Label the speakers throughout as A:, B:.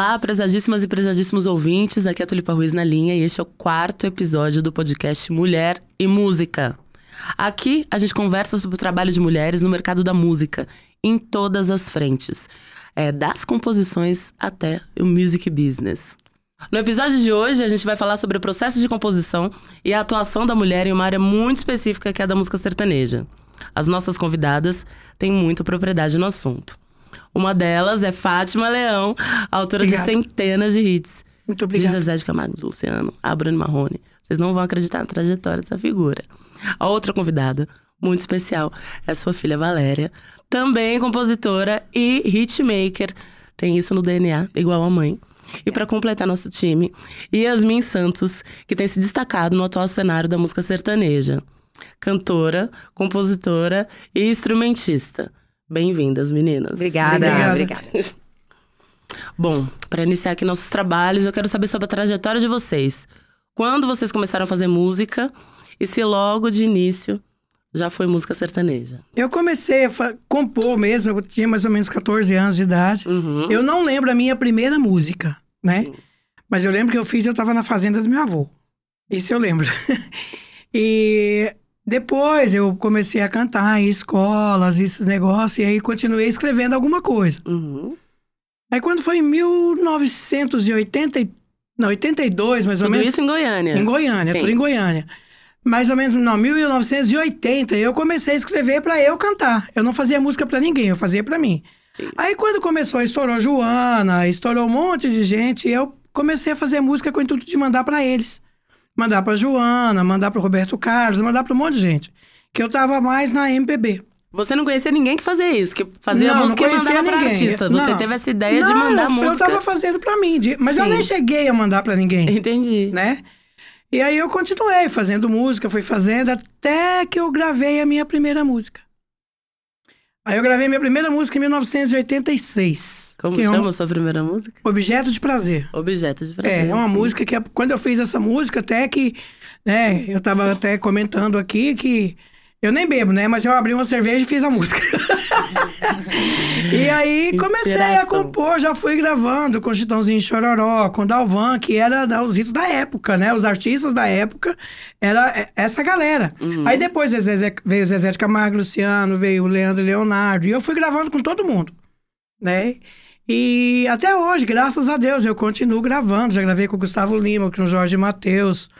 A: Olá, prezadíssimas e prezadíssimos ouvintes. Aqui é a Tulipa Ruiz na linha e este é o quarto episódio do podcast Mulher e Música. Aqui a gente conversa sobre o trabalho de mulheres no mercado da música, em todas as frentes, é, das composições até o music business. No episódio de hoje, a gente vai falar sobre o processo de composição e a atuação da mulher em uma área muito específica que é a da música sertaneja. As nossas convidadas têm muita propriedade no assunto. Uma delas é Fátima Leão, autora
B: Obrigada.
A: de centenas de hits.
B: Muito
A: De
B: obrigada.
A: Zezé de Camargo, do Luciano, a Bruno Marrone. Vocês não vão acreditar na trajetória dessa figura. A outra convidada, muito especial, é sua filha Valéria, também compositora e hitmaker. Tem isso no DNA, igual a mãe. E para completar nosso time, Yasmin Santos, que tem se destacado no atual cenário da música sertaneja. Cantora, compositora e instrumentista. Bem-vindas, meninas.
C: Obrigada,
B: Obrigada.
C: obrigada.
A: Bom, para iniciar aqui nossos trabalhos, eu quero saber sobre a trajetória de vocês. Quando vocês começaram a fazer música e se logo de início já foi música sertaneja?
B: Eu comecei a compor mesmo, eu tinha mais ou menos 14 anos de idade.
A: Uhum.
B: Eu não lembro a minha primeira música, né? Mas eu lembro que eu fiz, eu tava na fazenda do meu avô. Isso eu lembro. e depois eu comecei a cantar em escolas, esses negócios, e aí continuei escrevendo alguma coisa.
A: Uhum.
B: Aí quando foi em 1980, e- não, 82 mais ou
A: Tudo
B: menos.
A: isso em Goiânia.
B: Em Goiânia,
A: Sim.
B: tudo em Goiânia. Mais ou menos, não, 1980, eu comecei a escrever pra eu cantar. Eu não fazia música pra ninguém, eu fazia pra mim. Aí quando começou, estourou Joana, estourou um monte de gente, eu comecei a fazer música com o intuito de mandar pra eles. Mandar pra Joana, mandar pro Roberto Carlos, mandar pra um monte de gente. Que eu tava mais na MPB.
A: Você não conhecia ninguém que fazia isso, que fazia
B: Não,
A: música
B: não
A: e mandava
B: conhecia
A: pra
B: ninguém.
A: artista. Você
B: Não.
A: teve essa ideia de
B: Não,
A: mandar
B: eu,
A: música.
B: Eu tava fazendo pra mim, de- mas eu
A: Sim.
B: nem cheguei a mandar pra ninguém.
A: Entendi.
B: né? E aí eu continuei fazendo música, fui fazendo até que eu gravei a minha primeira música. Aí eu gravei minha primeira música em 1986.
A: Como
B: que é
A: chama a sua primeira música?
B: Objeto de Prazer.
A: Objeto de
B: É,
A: prazer.
B: é uma
A: Sim.
B: música que quando eu fiz essa música, até que, né, eu tava até comentando aqui que eu nem bebo, né, mas eu abri uma cerveja e fiz a música. e aí comecei a
A: Inspiração.
B: compor, já fui gravando com Chitãozinho Chororó, com Dalvan, que era os hits da época, né, os artistas da época, era essa galera. Aí depois veio Zezé, de Camargo, Luciano, veio o Leandro e Leonardo, e eu fui gravando com todo mundo, né? E até hoje, graças a Deus, eu continuo gravando. Já gravei com o Gustavo Lima, com o Jorge Matheus,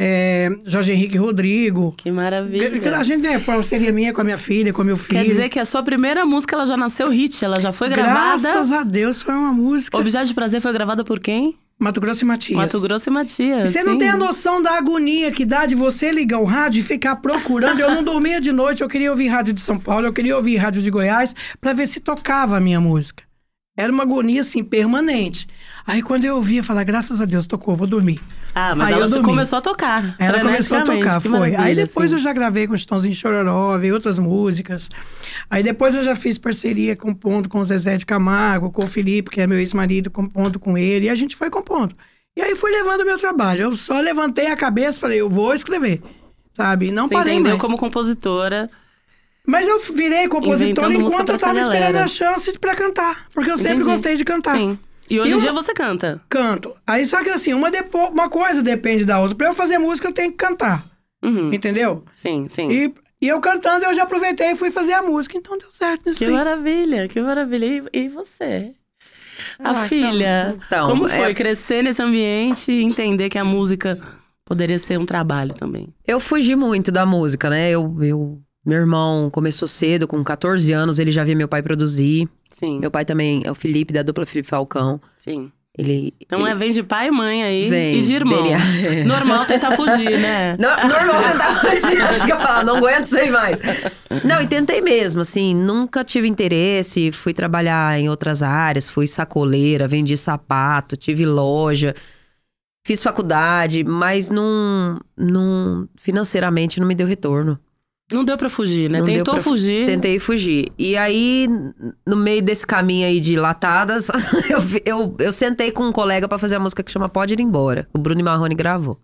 B: é, Jorge Henrique Rodrigo.
A: Que maravilha.
B: A gente é parceria minha com a minha filha, com o meu filho.
A: Quer dizer que a sua primeira música ela já nasceu hit, ela já foi gravada.
B: Graças a Deus foi uma música.
A: Objeto de Prazer foi gravada por quem?
B: Mato Grosso e Matias.
A: Mato Grosso e Matias.
B: E Você não
A: sim.
B: tem a noção da agonia que dá de você ligar o rádio e ficar procurando. Eu não dormia de noite, eu queria ouvir rádio de São Paulo, eu queria ouvir rádio de Goiás pra ver se tocava a minha música. Era uma agonia assim permanente. Aí quando eu ouvia, eu falava, graças a Deus, tocou, vou dormir.
A: Ah, mas
B: Aí
A: ela
B: eu
A: começou a tocar.
B: Ela começou a tocar, foi. Aí depois
A: assim.
B: eu já gravei com Chitãozinho Chororó, veio outras músicas. Aí depois eu já fiz parceria compondo com o Zezé de Camargo, com o Felipe, que é meu ex-marido, compondo com ele. E a gente foi compondo. E aí fui levando o meu trabalho. Eu só levantei a cabeça e falei, eu vou escrever. Sabe? Não
A: Você
B: parei
A: entendeu
B: mais.
A: como compositora.
B: Mas eu virei compositora
A: Inventando
B: enquanto eu tava esperando a chance pra cantar. Porque eu sempre
A: Entendi.
B: gostei de cantar.
A: Sim. E hoje em dia você canta.
B: Canto. Aí só que assim, uma, depo- uma coisa depende da outra. Pra eu fazer música, eu tenho que cantar.
A: Uhum.
B: Entendeu?
A: Sim, sim.
B: E, e eu cantando, eu já aproveitei e fui fazer a música. Então deu certo nisso
A: Que
B: aí.
A: maravilha, que maravilha. E, e você? A
C: Ah,
A: filha.
C: então,
A: como
C: é-
A: foi crescer nesse ambiente e entender que a música poderia ser um trabalho também?
C: Eu fugi muito da música, né? Eu, eu, meu irmão começou cedo, com 14 anos, ele já via meu pai produzir.
A: Sim,
C: Meu pai também é o Felipe, da dupla Felipe Falcão.
A: sim.
C: Ele.
A: Então
C: ele...
A: é, vem de pai e mãe aí
C: Vem,
A: e de irmão.
C: vem-
A: Normal tentar fugir, né?
C: No- Normal tentar fugir. Acho que eu falar, não aguento sem mais. Não, e tentei mesmo, assim, nunca tive interesse. Fui trabalhar em outras áreas, fui sacoleira, vendi sapato, tive loja, fiz faculdade, mas não, não financeiramente não me deu retorno.
A: Não deu pra fugir, né?
C: Não
A: Tentou
C: pra-
A: fugir.
C: Tentei fugir. E aí, no meio desse caminho aí de latadas, eu, eu, eu sentei com um colega pra fazer a música que chama Pode Ir Embora. O Bruno Marrone gravou.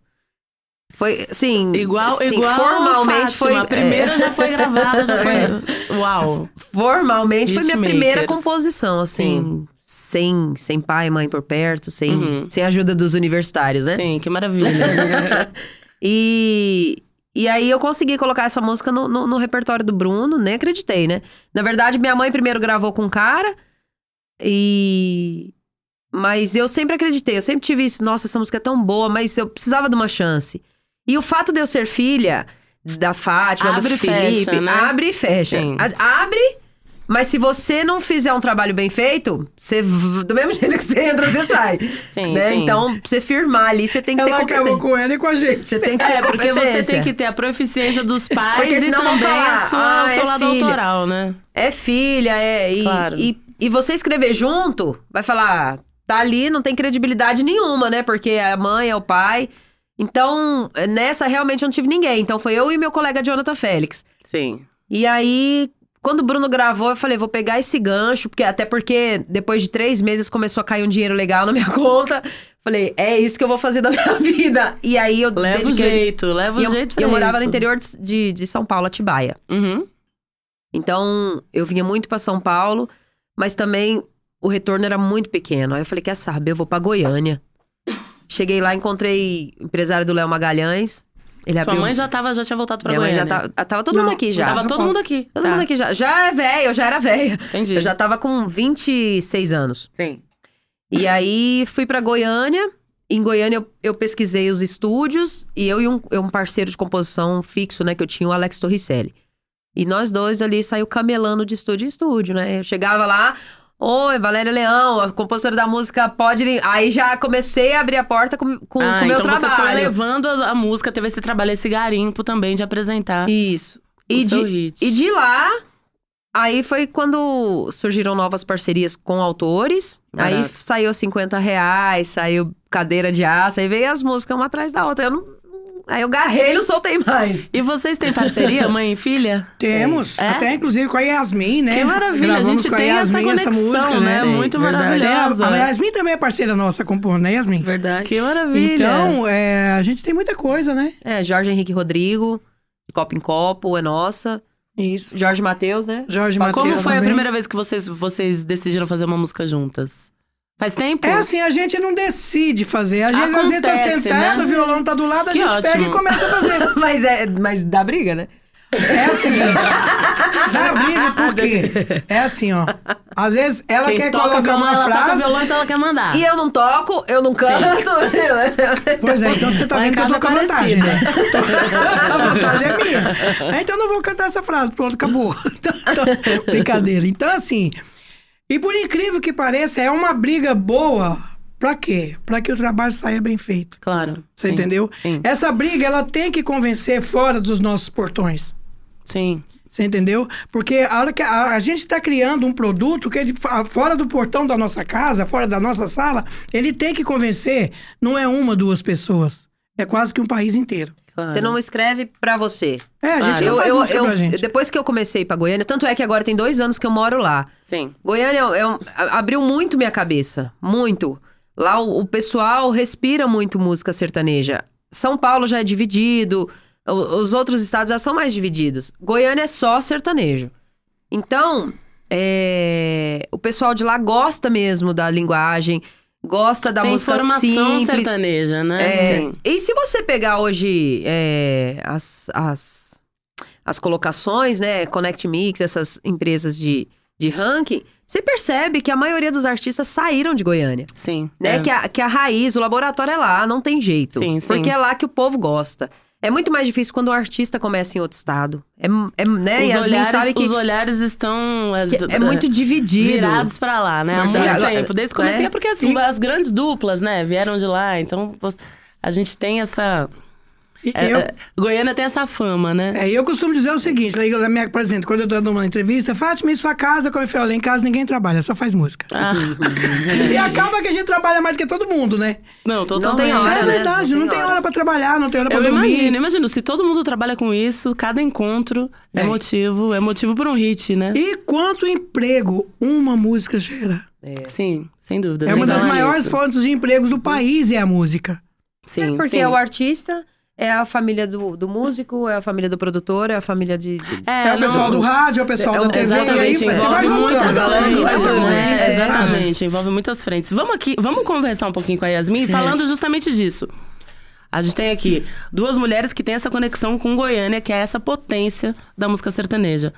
C: Foi, sim.
A: Igual,
C: sim,
A: igual
C: formalmente
A: Fátima,
C: foi.
A: A primeira
C: é,
A: já foi gravada, já foi. Uau!
C: Formalmente foi minha
A: Hitmakers.
C: primeira composição, assim. sem, sem pai e mãe por perto, sem,
A: Uhum.
C: sem a ajuda dos universitários, né?
A: Sim, que maravilha.
C: E, e aí eu consegui colocar essa música no, no, no repertório do Bruno, nem acreditei, né? Na verdade, minha mãe primeiro gravou com um cara e. Mas eu sempre acreditei, eu sempre tive isso, nossa, essa música é tão boa, mas eu precisava de uma chance. E o fato de eu ser filha da Fátima,
A: Abre
C: do Felipe,
A: fecha, né?
C: abre e fecha.
A: Sim.
C: Abre, mas se você não fizer um trabalho bem feito, você do mesmo jeito que você entra, você sai.
A: Sim,
C: né?
A: sim.
C: Então, pra você firmar ali, você tem que
B: Ela
C: ter
B: acabou
C: competência.
B: com ela e com a gente.
C: Você tem que ter
A: É, porque você tem que ter a proficiência dos pais
C: Porque
A: e
C: senão vão
A: também
C: falar,
A: a sua,
C: "Ah,
A: o seu
C: é
A: lado
C: filha."
A: autoral, né?
C: É filha, é. E,
A: Claro.
C: e, e você escrever junto, vai falar, tá ali, não tem credibilidade nenhuma, né? Porque é a mãe, é o pai. Então, nessa realmente eu não tive ninguém. Então foi eu e meu colega Jonathan Félix.
A: Sim.
C: E aí, quando o Bruno gravou, eu falei, vou pegar esse gancho, porque até porque depois de três meses começou a cair um dinheiro legal na minha conta. Falei, é isso que eu vou fazer da minha vida. E aí eu
A: Leva o
C: dediquei-
A: jeito, leva o jeito pra
C: eu morava no interior de, de, São Paulo, Atibaia.
A: Uhum.
C: Então, eu vinha muito pra São Paulo, mas também o retorno era muito pequeno. Aí eu falei, quer saber, eu vou pra Goiânia. Cheguei lá, encontrei o empresário do Léo Magalhães. Ele
A: Sua
C: abriu...
A: mãe já, tava, já tinha voltado pra
C: Minha mãe já
A: Goiânia.
C: tava... Tava todo
B: Não,
C: mundo aqui já.
A: Tava todo mundo aqui.
C: Todo
A: Tá.
C: mundo aqui já. Já é velha, eu já era velha.
A: Entendi.
C: Eu já tava com 26 anos.
A: Sim.
C: E aí, fui pra Goiânia. Em Goiânia, eu, eu pesquisei os estúdios. E eu e um, eu, um parceiro de composição fixo, né? Que eu tinha, o Alex Torricelli. E nós dois ali saiu camelando de estúdio em estúdio, né? Eu chegava lá... Oi, Valéria Leão, a compositora da música pode... ir-" Aí já comecei a abrir a porta com o
A: ah,
C: meu
A: então
C: trabalho.
A: você foi levando a, a música, teve esse trabalho, esse garimpo também de apresentar
C: Isso.
A: o
C: E de,
A: hit.
C: E de lá, aí foi quando surgiram novas parcerias com autores. Aí
A: Barato.
C: saiu 50 reais, saiu cadeira de aço, aí veio as músicas uma atrás da outra. Eu não, aí eu garrei e não soltei mais.
A: E vocês têm parceria, mãe e filha?
B: Temos,
A: É?
B: até inclusive com a Yasmin, né?
A: Que maravilha, a
B: Gravamos
A: gente
B: com a
A: tem essa
B: Yasmin essa,
A: conexão,
B: música,
A: né?
B: né?
A: Muito maravilhosa.
B: A Yasmin também é parceira nossa, compondo, né, Yasmin?
C: Verdade.
A: Que maravilha.
B: Então, é, a gente tem muita coisa, né?
C: É, Jorge Henrique Rodrigo, de Copo em Copo, é nossa.
B: Isso.
C: Jorge Matheus, né?
B: Jorge
A: Como
B: Mateus
A: foi a
B: também.
A: primeira vez que vocês, vocês decidiram fazer uma música juntas? Faz tempo?
B: É assim, a gente não decide fazer. Às vezes a gente tá
A: Acontece,
B: sentado,
A: né?
B: o violão tá do lado, a
A: Que
B: gente
A: ótimo.
B: pega e começa a fazer.
C: mas, é, mas dá briga, né?
B: É o seguinte, dá briga por quê? É assim, ó. Às vezes ela
A: Quem
B: quer
A: toca
B: colocar
A: violão,
B: uma
A: ela toca
B: frase.
A: violão, então ela quer mandar.
C: E eu não toco, eu não canto.
B: Pois é, então você tá
A: Lá
B: vendo que eu tô com
A: é
B: vantagem, né?
A: parecida.
B: a vantagem é minha. Então eu não vou cantar essa frase, pronto, acabou. Então, então, brincadeira. Então, assim, e por incrível que pareça, é uma briga boa. Pra quê? Pra que o trabalho saia bem feito.
A: Claro.
B: Você
A: Sim,
B: entendeu?
A: Sim.
B: Essa briga, ela tem que convencer fora dos nossos portões.
A: Sim.
B: Você entendeu? Porque a hora que a, a gente está criando um produto que ele, fora do portão da nossa casa, fora da nossa sala, ele tem que convencer, não é uma, duas pessoas. É quase que um país inteiro.
A: Claro.
C: Você não escreve pra você.
B: É, a gente
A: Claro.
B: não
C: Eu,
B: faz
C: eu,
B: música
C: eu-
B: pra gente.
C: depois que eu comecei pra Goiânia, tanto é que agora tem dois anos que eu moro lá.
A: Sim.
C: Goiânia é um- a- abriu muito minha cabeça, muito. Lá o, o pessoal respira muito música sertaneja. São Paulo já é dividido, o- os outros estados já são mais divididos. Goiânia é só sertanejo. Então, é, o pessoal de lá gosta mesmo da linguagem, gosta da
A: Tem
C: música simples.
A: sertaneja, né?
C: É, e se você pegar hoje é, as, as, as colocações, né, Connect Mix, essas empresas de, de ranking, você percebe que a maioria dos artistas saíram de Goiânia.
A: Sim.
C: Né?
A: é.
C: Que, a, que a raiz, o laboratório é lá, não tem jeito.
A: Sim, sim.
C: Porque é lá que o povo gosta. É muito mais difícil quando o artista começa em outro estado. É, é, né?
A: Os
C: Yasmin
A: olhares,
C: sabe que,
A: os olhares estão
C: que é muito dividido.
A: virados pra lá, né? Há muito
C: Agora,
A: tempo. Desde que comecei,
C: é.
A: é porque assim, as grandes duplas, né, vieram de lá. Então, a gente tem essa. É,
B: eu,
A: é, Goiânia tem essa fama, né?
B: é, eu costumo dizer o seguinte, minha, por exemplo, quando eu tô dando uma entrevista, Fátima, em sua casa, como eu falei, lá em casa ninguém trabalha, só faz música.
A: Ah,
B: E acaba que a gente trabalha mais do que todo mundo, né?
A: não, totalmente.
C: tem hora,
B: é
C: né?
B: verdade,
C: Não
B: não
C: tem
B: tem,
C: hora.
B: hora pra trabalhar, não tem hora pra
A: Eu
B: dormir.
A: imagino, imagino. Se todo mundo trabalha com isso, cada encontro é,
B: É.
A: motivo, é motivo por um hit, né?
B: E quanto emprego uma música gera?
A: Sim, sem dúvida.
B: É
A: sem
B: uma das maiores
A: nisso.
B: fontes de empregos do país, é a música.
A: Sim,
C: Porque
A: sim.
C: é o artista, é a família do, do músico, é a família do produtor, é a família de. de...
B: É, o pessoal do rádio, é o pessoal
C: É,
B: da
C: é,
B: TV.
A: Exatamente,
B: aí você vai
A: envolve muitas frentes, né?
B: É,
A: Exatamente, envolve muitas frentes. Vamos aqui, vamos conversar um pouquinho com a Yasmin, falando justamente disso. A gente tem aqui duas mulheres que têm essa conexão com Goiânia, que é essa potência da música sertaneja.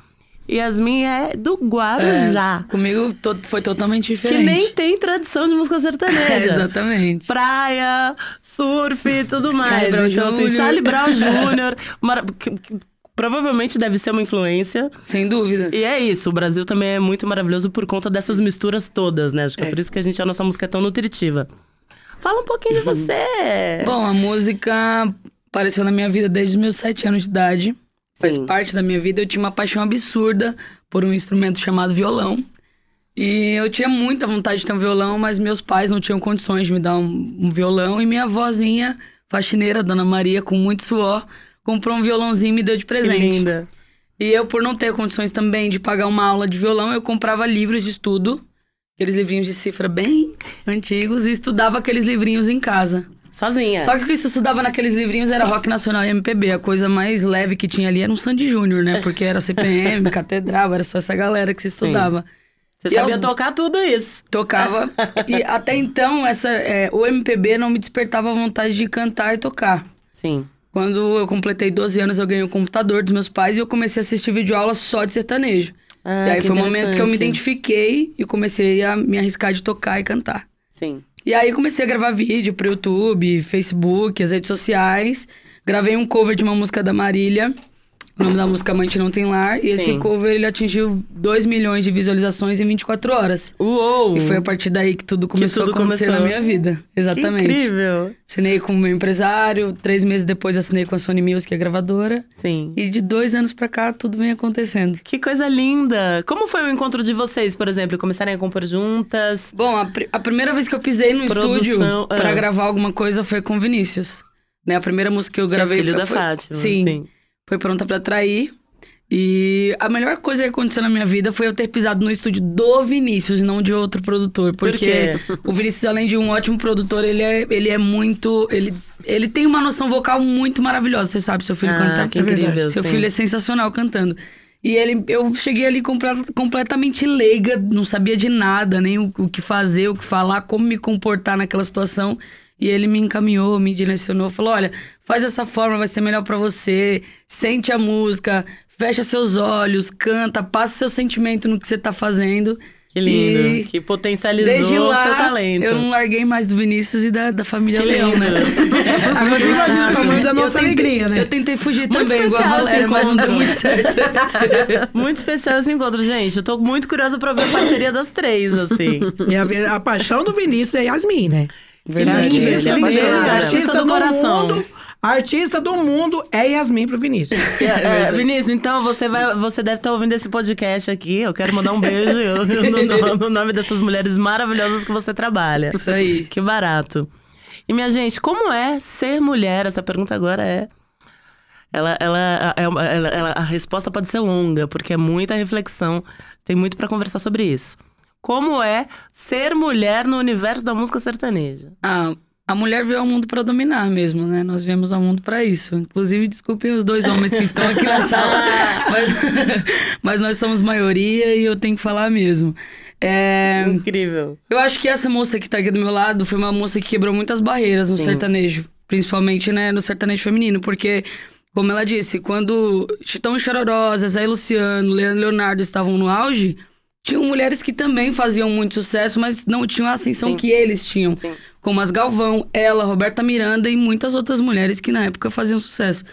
A: Yasmin é do Guarujá,
D: Comigo to- foi totalmente
A: que
D: diferente.
A: nem tem tradição de música sertaneja.
D: É, exatamente.
A: Praia, surf e tudo mais.
D: Charlie Brown
A: então, assim,
D: Jr.
A: Charlie Brown Jr. que- que provavelmente deve ser uma influência.
D: Sem dúvidas.
A: E é isso, o Brasil também é muito maravilhoso por conta dessas misturas todas, né? Acho que é, por isso que a, gente, a nossa música é tão nutritiva. Fala um pouquinho de você.
D: Bom, a música apareceu na minha vida desde os meus sete anos de idade. Faz
A: Sim.
D: parte da minha vida. Eu tinha uma paixão absurda por um instrumento chamado violão. E eu tinha muita vontade de ter um violão, mas meus pais não tinham condições de me dar um, um violão. E minha avózinha, faxineira, Dona Maria, com muito suor, comprou um violãozinho e me deu de
A: que
D: presente.
A: linda.
D: E eu, por não ter condições também de pagar uma aula de violão, eu comprava livros de estudo, aqueles livrinhos de cifra bem antigos, e estudava aqueles livrinhos em casa.
A: Sozinha.
D: Só que o que se estudava naqueles livrinhos era rock nacional e MPB. A coisa mais leve que tinha ali era um Sandy Júnior, né? Porque era CPM, Catedral, era só essa galera que se estudava.
A: Você
D: E
A: sabia
D: aos-
A: tocar tudo isso.
D: Tocava. e até então, essa, é, o MPB não me despertava a vontade de cantar e tocar.
A: Sim.
D: Quando eu completei 12 anos, eu ganhei o computador dos meus pais e eu comecei a assistir videoaula só de sertanejo.
A: Ah,
D: e aí foi o momento que eu me identifiquei e comecei a me arriscar de tocar e cantar.
A: Sim.
D: E aí comecei a gravar vídeo pro YouTube, Facebook, as redes sociais. Gravei um cover de uma música da Marília. O nome da música Amante Não Tem Lar. E esse
A: Sim.
D: cover, ele atingiu 2 milhões de visualizações em 24 horas.
A: Uou!
D: E foi a partir daí que tudo começou
A: tudo
D: a acontecer
A: começou.
D: na minha vida.
A: Que
D: Exatamente.
A: incrível.
D: Assinei com o meu empresário. Três meses depois assinei com a Sony Music, a gravadora.
A: Sim.
D: E de dois anos pra cá, tudo vem acontecendo.
A: Que coisa linda! Como foi o encontro de vocês, por exemplo? Começarem a compor juntas?
D: Bom, a, pri- a primeira vez que eu pisei no
A: Produção,
D: estúdio pra
A: ah.
D: gravar alguma coisa foi com o Vinícius. Né? A primeira música que eu gravei
A: filho
D: foi,
A: da Fátima,
D: Sim,
A: sim.
D: Foi Pronta pra Trair. E a melhor coisa que aconteceu na minha vida foi eu ter pisado no estúdio do Vinícius e não de outro produtor.
A: Por
D: Porque
A: quê?
D: o Vinícius, além de um ótimo produtor, ele é, ele é muito. Ele, ele tem uma noção vocal muito maravilhosa. Você sabe, seu filho
A: Ah,
D: cantar.
A: que incrível,
D: Seu
A: sim.
D: filho é sensacional cantando. E ele, eu cheguei ali comple- completamente leiga, não sabia de nada, nem o, o que fazer, o que falar, como me comportar naquela situação. E ele me encaminhou, me direcionou, falou: olha, faz dessa forma, vai ser melhor pra você. Sente a música, fecha seus olhos, canta, passa seu sentimento no que você tá fazendo.
A: Que lindo.
D: E
A: Que potencializou
D: desde
A: o
D: lá,
A: seu talento.
D: eu não larguei mais do Vinícius e da, da família
A: Que
D: Leão,
A: lindo.
D: né?
B: Agora você imagina o tamanho da nossa
D: tentei-
B: alegria, né?
D: Eu tentei fugir
A: Muito
D: também, igual a Valéria, mas não deu muito certo.
A: Muito especial esse encontro, gente. Eu tô muito curiosa pra ver a parceria das três, assim.
B: E a, a paixão do Vinícius é Yasmin, né?
D: Verdade,
B: Ele é
D: ele é apaixonado.
B: artista
A: do
B: do
A: coração.
B: mundo. Artista do mundo é Yasmin pro Vinícius.
A: É, Vinícius, então você, vai, você deve estar ouvindo esse podcast aqui. Eu quero mandar um beijo eu- no, no- no nome dessas mulheres maravilhosas que você trabalha.
D: Isso aí.
A: Que barato. E minha gente, como é ser mulher? Essa pergunta agora é. Ela, ela, é ela- ela- a resposta pode ser longa, porque é muita reflexão. Tem muito pra conversar sobre isso. Como é ser mulher no universo da música sertaneja?
D: Ah, a mulher veio ao mundo pra dominar mesmo, né? Nós viemos ao mundo pra isso. Inclusive, desculpem os dois homens que estão aqui na sala, mas, mas nós somos maioria e eu tenho que falar mesmo. É,
A: Incrível.
D: eu acho que essa moça que tá aqui do meu lado foi uma moça que quebrou muitas barreiras no
A: Sim.
D: sertanejo, principalmente, né, no sertanejo feminino, porque como ela disse, quando Chitão e Chororó, Zé Luciano, Leandro e Leonardo estavam no auge, tinham mulheres que também faziam muito sucesso, mas não tinham a ascensão
A: Sim.
D: que eles tinham.
A: Sim.
D: Como as Galvão, ela, Roberta Miranda e muitas outras mulheres que na época faziam sucesso.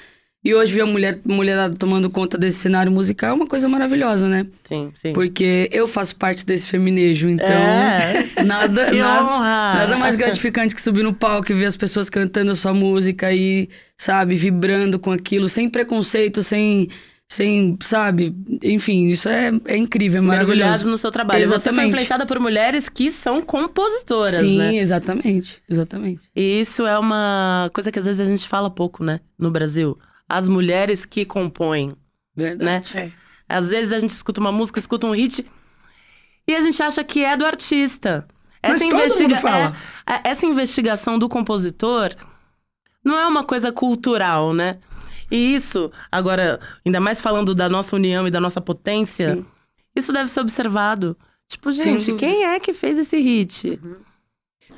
D: E hoje ver a mulher, mulherada tomando conta desse cenário musical é uma coisa maravilhosa, né?
A: Sim, sim.
D: Porque eu faço parte desse feminejo, então
A: É.
D: nada,
A: Que
D: nada,
A: honra!
D: nada mais gratificante que subir no palco e ver as pessoas cantando a sua música e, sabe, vibrando com aquilo, sem preconceito, sem, sem sabe, enfim, isso é, é incrível, é maravilhoso.
A: no seu trabalho. Você foi
D: Exatamente.
A: influenciada por mulheres que são compositoras,
D: Sim,
A: né?
D: exatamente, exatamente.
A: E isso é uma coisa que às vezes a gente fala pouco, né? No Brasil. As mulheres que compõem,
D: Verdade.
A: né?
B: É.
A: Às vezes a gente escuta uma música, escuta um hit e a gente acha que é do artista.
B: Mas todo mundo fala.
A: é, essa investigação do compositor Não é uma coisa cultural, né? E isso, agora, ainda mais falando da nossa união e da nossa potência,
D: Sim.
A: isso deve ser observado. Tipo, gente,
D: dúvidas.
A: quem é que fez esse hit?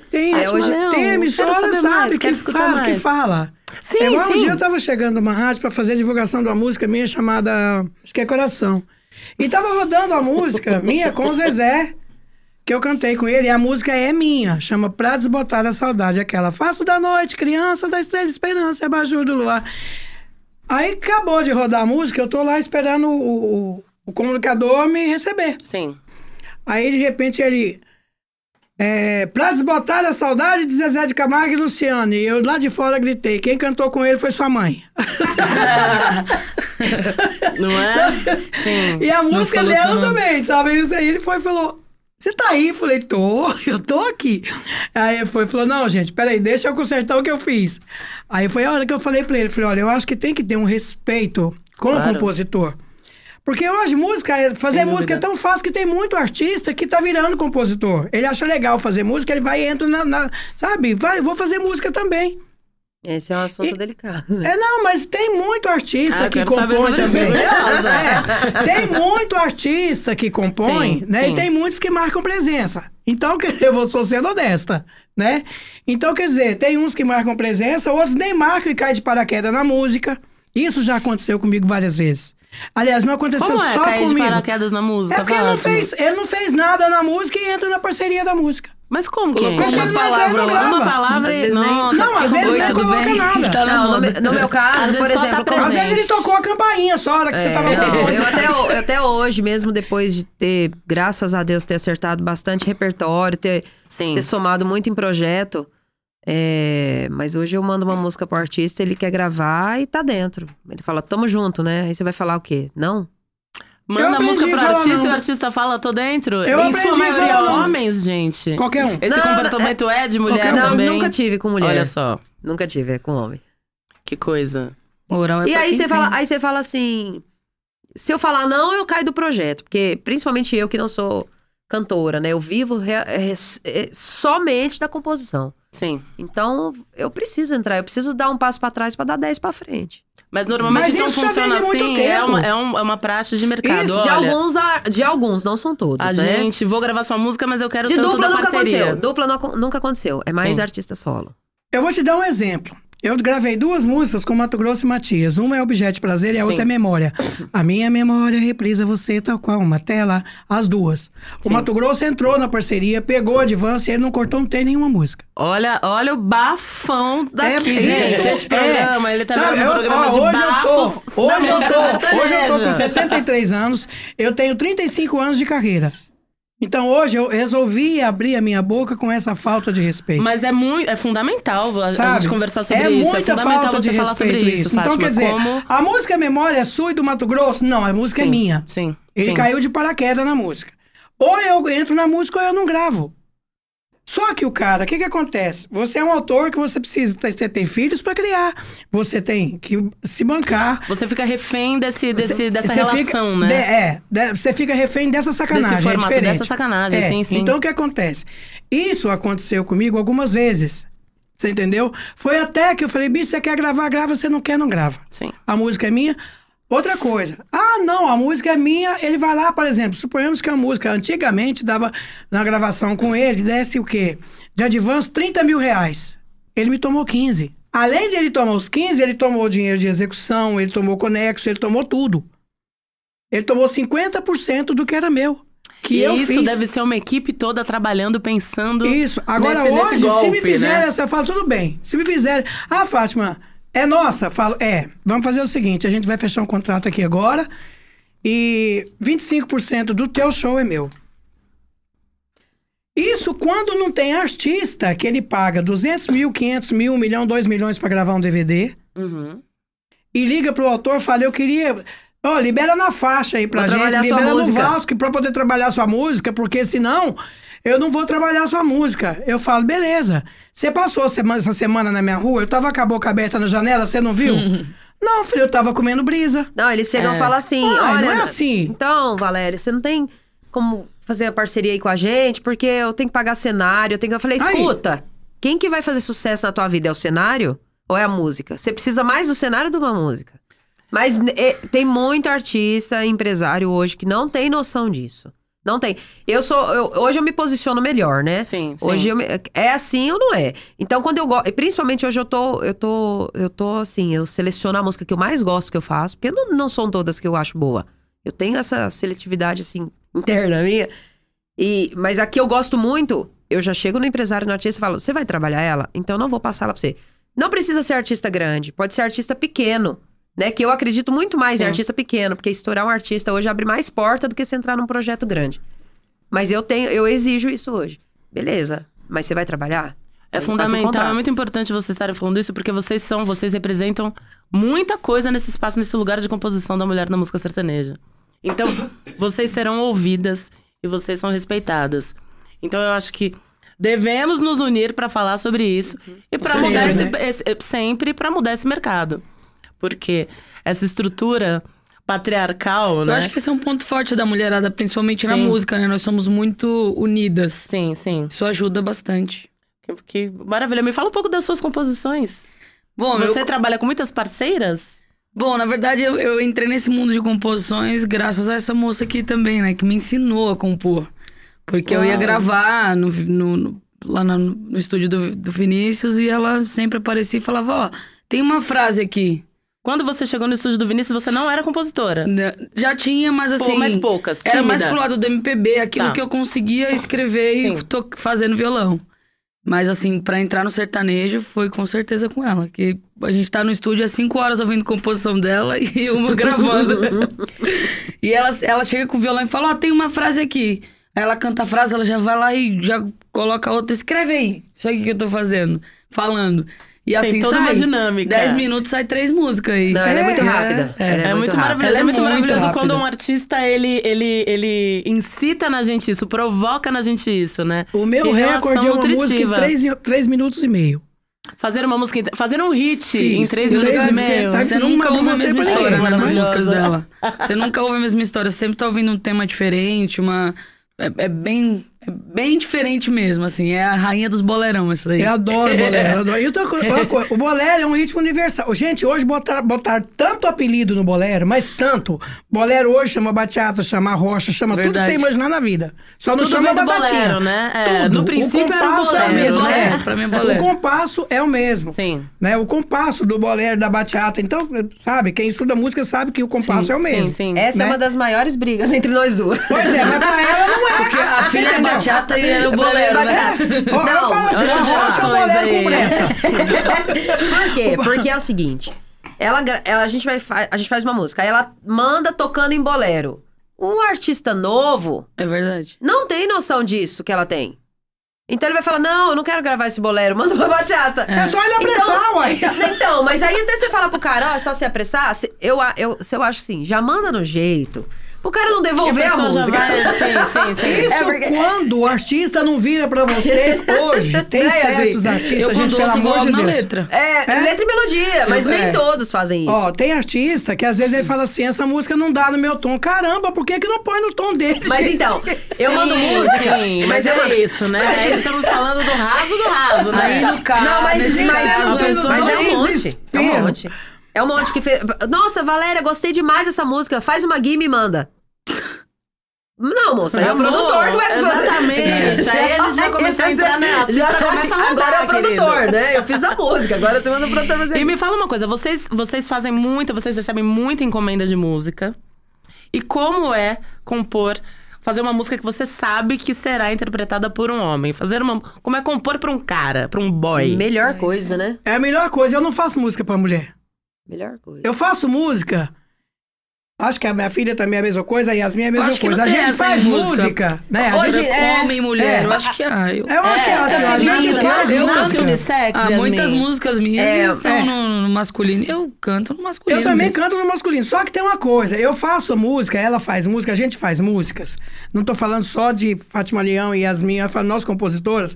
B: Tem,
C: É, hoje-
B: tem
A: Quero
B: emissora, sabe,
A: mais,
B: que, fala, que fala.
A: Sim,
B: é igual
A: sim.
B: um dia eu tava chegando numa rádio pra fazer a divulgação de uma música minha chamada, acho que é Coração. E tava rodando a música minha com o Zezé, que eu cantei com ele, e a música é minha, chama Pra Desbotar a Saudade, aquela Faço da noite, criança da estrela esperança, abajur do luar. Aí acabou de rodar a música, eu tô lá esperando o, o, o comunicador me receber.
A: Sim.
B: Aí, de repente, ele. É, pra desbotar a saudade de Zezé de Camargo e Luciano. E eu lá de fora gritei: quem cantou com ele foi sua mãe.
A: Não é? Sim.
B: E a música dela também, sabe? E ele foi e falou: Você tá aí? Falei: Tô, eu tô aqui. Aí ele foi falou: Não, gente, peraí, deixa eu consertar o que eu fiz. Aí foi a hora que eu falei pra ele: falei, Olha, eu acho que tem que ter um respeito com
A: Claro.
B: o compositor. Porque hoje música, fazer
A: Sem
B: música é
A: dúvida.
B: tão fácil que tem muito artista que tá virando compositor. Ele acha legal fazer música, ele vai e entra na, na- Sabe? Vai, vou fazer música também.
C: Esse é um assunto
B: E-
C: delicado. né?
B: É, não, mas tem muito artista
A: Ah,
B: que compõe também. É, tem muito artista que compõe,
A: Sim,
B: né?
A: sim.
B: E tem muitos que marcam presença. Então, quer dizer, eu vou sou sendo honesta, né? Então, quer dizer, tem uns que marcam presença, outros nem marcam e caem de paraquedas na música. Isso já aconteceu comigo várias vezes. Aliás, não aconteceu
A: Como é
B: só
A: cair de
B: comigo.
A: paraquedas na música?
B: É porque ele não, fez, ele não fez nada na música e entra na parceria da música.
A: Mas como que é?
B: Como
D: uma palavra
A: Uma palavra
C: Às
A: e...
C: vezes nem-
A: Nossa,
B: Não, às vezes
D: Oi,
B: nem coloca
D: bem?
B: nada.
D: Tá
C: Não, no, no meu caso, por
A: tá
C: exemplo,
A: presente.
B: Às vezes ele tocou a campainha só a hora que você tava
C: É, não, eu até, eu até hoje, mesmo depois de ter, graças a Deus, ter acertado bastante repertório, ter,
A: Sim.
C: ter somado muito em projeto. é, mas hoje eu mando uma música pro artista, ele quer gravar e tá dentro. Ele fala, tamo junto, né? Aí você vai falar o quê? Não?
A: Manda a música pro artista
B: não.
A: e o artista fala, tô dentro.
B: Eu
A: em
B: aprendi
A: sua
B: a
A: maioria
B: não.
A: homens, gente.
B: Qualquer um.
A: Esse
C: Não,
A: comportamento é, de mulher
B: um.
C: não,
A: também?
C: nunca tive com mulher.
A: Olha só,
C: Nunca tive, é com homem.
A: que coisa.
D: Oral é
C: E aí você fala, aí você fala assim, se eu falar não, eu caio do projeto, porque principalmente eu que não sou cantora, né? Eu vivo rea- é, é, somente da composição.
A: Sim.
C: Então, eu preciso entrar, eu preciso dar um passo pra trás pra dar 10 pra frente.
A: Mas normalmente
B: Mas
A: então
B: isso já
A: funciona
B: vem de muito
A: assim, é
B: tempo.
A: uma, é, um- é uma praxe de mercado.
B: Isso,
C: de
A: olha,
C: alguns, a- de alguns, não são todos,
A: A
C: né?
A: gente, vou gravar sua música, mas eu quero
C: De
A: tanto
C: dupla
A: da
C: nunca
A: parceria.
C: aconteceu. Dupla não nunca aconteceu. É mais
A: Sim.
C: artista solo.
B: Eu vou te dar um exemplo. Eu gravei duas músicas com Mato Grosso e Matias. Uma é Objeto de Prazer e a
A: Sim.
B: outra é Memória. A minha memória reprisa você tal qual uma tela. As duas. O Mato Grosso entrou na parceria, pegou a Advance e ele não cortou, não tem nenhuma música.
A: Olha, olha o bafão daqui,
B: É,
A: gente.
B: isso,
A: Esse programa, ele tá
B: Sabe, eu-
A: programa
B: ó,
A: de
B: hoje eu
A: bafos
B: tô,
A: da
B: hoje eu tô, hoje eu tô com
A: sertaneja.
B: 63 anos, eu tenho 35 anos de carreira. Então hoje eu resolvi abrir a minha boca com essa falta de respeito.
A: Mas é muito, é fundamental a, a
B: Sabe?
A: gente conversar sobre
B: é
A: isso.
B: muita
A: é fundamental
B: falta
A: você
B: de
A: falar sobre
B: respeito
A: isso,
B: Então,
A: Fátima,
B: quer dizer,
A: como...
B: a música Memória é sua e do Mato Grosso? Não, a música é
A: Sim,
B: minha.
A: Sim,
B: Ele
A: sim.
B: caiu de paraquedas na música. Ou eu entro na música ou eu não gravo. Só que o cara, o que que acontece? Você é um autor que você precisa, você tem filhos para criar, você tem que se bancar.
A: Você fica refém desse, desse,
B: Você-
A: dessa
B: você
A: relação,
B: fica-
A: né?
B: de- é, de- você fica refém dessa sacanagem.
A: Desse formato,
B: é
A: dessa sacanagem,
B: É,
A: sim, sim.
B: Então o que acontece? Isso aconteceu comigo algumas vezes. Você entendeu? Foi até que eu falei, bicho, você quer gravar, grava, você não quer, não grava.
A: Sim.
B: A música é minha. Outra coisa. Ah, não, a música é minha. Ele vai lá, por exemplo, suponhamos que a música antigamente dava na gravação com ele, desse o quê? De advance 30 mil reais. Ele me tomou 15. Além de ele tomar os 15, ele tomou o dinheiro de execução, ele tomou conexo, ele tomou tudo. Ele tomou 50% do que era meu. Que
A: e
B: eu
A: isso
B: fiz.
A: deve ser uma equipe toda trabalhando, pensando
B: Isso. Agora
A: nesse,
B: hoje,
A: nesse golpe,
B: se me fizerem
A: né?
B: essa, eu falo, tudo bem. Se me fizerem. Ah, Fátima, é nossa? Falo, é. Vamos fazer o seguinte: a gente vai fechar um contrato aqui agora e 25% do teu show é meu. Isso quando não tem artista que ele paga 200 mil, 500 mil, 1 milhão, 2 milhões para gravar um DVD
A: Uhum.
B: e liga pro autor e fala: Eu queria. Ó, libera na faixa aí pra
C: Vou
B: gente, libera no. Vasco pra poder trabalhar sua música, porque senão eu não vou trabalhar sua música. Eu falo, beleza. Você passou semana- essa semana na minha rua, eu tava com a boca aberta na janela, você não viu? não, filho, eu tava comendo brisa.
C: Não, eles chegam
A: É.
C: e falam assim:
B: Ai,
C: olha.
B: não é assim.
C: Então, Valéria, você não tem como fazer a parceria aí com a gente, porque eu tenho que pagar cenário. Eu, tenho que... eu falei:
B: Aí.
C: escuta, quem que vai fazer sucesso na tua vida é o cenário? ou é a música? Você precisa mais do cenário de uma música. Mas tem muito artista, empresário hoje que não tem noção disso. Não tem. Eu sou. eu- hoje eu me posiciono melhor, né?
A: Sim, sim.
C: Hoje eu me- é assim ou não é? Então, quando eu gosto. Principalmente hoje eu tô. Eu tô. Eu tô assim, eu seleciono a música que eu mais gosto que eu faço, porque não, não são todas que eu acho boa. Eu tenho essa seletividade, assim, interna minha. E, mas aqui eu gosto muito, eu já chego no empresário, no artista e falo: você vai trabalhar ela? Então eu não vou passar ela pra você. Não precisa ser artista grande, pode ser artista pequeno. Né, que eu acredito muito mais em
A: Sim.
C: artista pequeno, porque estourar um artista hoje abre mais porta do que você entrar num projeto grande. Mas eu tenho, eu exijo isso hoje. Beleza, mas você vai trabalhar?
A: É fundamental, é muito importante vocês estarem falando isso, porque vocês são, vocês representam muita coisa nesse espaço, nesse lugar de composição da mulher na música sertaneja. Então, vocês serão ouvidas e vocês são respeitadas. Então, eu acho que devemos nos unir para falar sobre isso e para mudar esse,
B: né?
A: esse- sempre para mudar esse mercado. Porque essa estrutura patriarcal,
D: Eu
A: né?
D: acho que esse é um ponto forte da mulherada, principalmente na
A: Sim.
D: música, né? Nós somos muito unidas.
A: Sim, sim.
D: Isso ajuda bastante.
A: Que, que maravilha. Me fala um pouco das suas composições.
D: Bom,
A: Você
D: eu-
A: trabalha com muitas parceiras?
D: Bom, na verdade, eu, eu entrei nesse mundo de composições graças a essa moça aqui também, né? Que me ensinou a compor. Porque eu ia
A: Uau.
D: gravar no, no- no- lá no, no estúdio do, do Vinícius e ela sempre aparecia e falava, ó, tem uma frase aqui.
A: Quando você chegou no estúdio do Vinícius, você não era compositora.
D: Né, Já tinha, mas
A: Pô,
D: assim...
A: mas poucas,
D: Era mais
A: tímida.
D: pro lado do MPB, aquilo
A: Tá.
D: que eu conseguia escrever
A: Sim.
D: e to fazendo violão. Mas assim, pra entrar no sertanejo foi com certeza com ela. Que a gente tá no estúdio há cinco horas ouvindo composição dela e uma gravando. e ela, ela chega com o violão e fala, ó, tem uma frase aqui. Aí ela canta a frase, ela já vai lá e já coloca outra. Escreve aí. Isso aqui que eu tô fazendo. Falando. E assim
A: toda
D: sai.
A: uma dinâmica.
D: Dez minutos sai três músicas aí.
C: Não, ela é, muito
B: É,
C: rápida.
D: é.
C: Ela
A: É, muito
C: rápida.
A: maravilhoso.
D: Ela
A: É
D: é
A: muito
D: muito
A: maravilhoso
D: rápida.
A: quando um artista ele, ele, ele incita na gente isso, provoca na gente isso, né?
B: O meu
A: Que
B: recorde é uma música em
A: nutritiva.
B: três, três minutos e meio.
A: Fazer uma música, fazer um hit
B: Fiz.
A: em três minutos e meio.
B: Tá
D: Você
B: Numa
D: nunca
B: não
D: ouve a mesma história né, nas músicas dela. Você nunca ouve a mesma história. Você sempre tá ouvindo um tema diferente, uma. É, é bem. É bem diferente mesmo, assim. É a rainha dos boleirão, essa daí.
B: Eu adoro bolero. eu adoro. E outra coisa, outra coisa, o bolero é um ritmo universal. Gente, hoje botar, botar tanto apelido no bolero, mas tanto. Bolero hoje chama bachata, chama rocha, chama tudo que
D: Verdade.
B: você imaginar na vida. Só não
A: Tudo
B: chama batatinha.
A: bolero, né? É,
B: Tudo.
A: no princípio
B: o
A: era o
B: compasso é o
A: bolero,
B: mesmo,
D: né?
B: né?
D: Pra mim é bolero.
B: O compasso é o mesmo.
A: Sim.
B: Né? O compasso do bolero, da bachata. Então, sabe, quem estuda música sabe que o compasso é o mesmo.
A: Sim, sim.
C: Essa é
B: Né?
C: uma das maiores brigas entre nós duas.
B: Pois é, mas pra ela não é.
D: Porque a filha é? Bachata e era o
C: é
D: bolero, né?
C: Não,
B: falo assim,
A: outras
B: a rocha é o bolero com pressa.
C: Por quê? Porque é o seguinte: ela, ela- a, gente vai, fa- a gente faz uma música, aí ela manda tocando em bolero. O artista novo
D: É verdade.
C: não tem noção disso que ela tem. Então ele vai falar: não, eu não quero gravar esse bolero, manda uma bachata.
B: É só ele apressar, uai.
C: Então, mas aí até você falar pro cara, ó, é só se apressar, se- eu, a- eu, se eu acho assim, já manda no jeito. Pro cara não devolver a,
A: pessoa já
C: música.
A: vai- sim, sim, sim.
B: Isso
C: É porque-
B: quando o artista não vira pra você hoje. Tem
C: É,
B: certos artistas,
D: eu
B: gente, pelo amor de Deus.
D: letra.
C: É,
B: É?
C: letra e melodia, mas
D: Eu-
C: nem
D: é.
C: todos fazem isso.
B: Ó, tem artista que às vezes ele fala assim: essa música não dá no meu tom. Caramba, por que, que não põe no tom dele?
C: Mas então, eu
A: Sim,
C: mando música,
A: sim,
C: mas
A: mas
C: eu
A: é
C: mando-
A: isso, né?
C: Mas-
A: Aí estamos falando do raso do raso, né?
D: Aí no caso,
C: Não, mas,
D: nesse
C: mas,
D: caso,
A: a pessoa
C: mas é um
B: não
C: monte. É um monte. É um monte que fez. Nossa, Valéria, gostei demais dessa música. Faz uma guia e me manda. Não, moça, é o produtor que vai fazer.
A: exatamente. Aí a gente já começou a entrar na-
C: Já
A: já começa a rodar,
C: Agora é o produtor,
A: querido.
C: né? Eu fiz a música, agora você manda o produtor fazer.
A: E me fala uma coisa, vocês, vocês fazem muita, vocês recebem muita encomenda de música. E como é compor, fazer uma música que você sabe que será interpretada por um homem? Fazer uma. Como é compor pra um cara, pra um boy?
C: Melhor coisa, né?
B: É a melhor coisa. Eu não faço música pra mulher.
C: Melhor coisa.
B: Eu faço música. Acho que a minha filha também é a mesma coisa, a Yasmin é a mesma
D: acho
B: coisa. A gente faz
D: música.
B: música, né? A
C: Hoje
B: gente...
C: é-
D: Homem e mulher,
B: é.
D: eu acho que ah, eu,
B: Eu acho que é
A: É,
B: assim,
A: é
B: a gente
A: feminino,
B: faz
A: eu
B: música.
A: canto unissex,
D: Ah, muitas músicas minhas
C: É,
D: estão
B: é.
D: No, no masculino. Eu canto no masculino.
B: Eu também
D: mesmo.
B: canto no masculino. Só que tem uma coisa, eu faço música, ela faz música, a gente faz músicas. Não tô falando só de Fátima Leão e Yasmin, eu nós compositoras.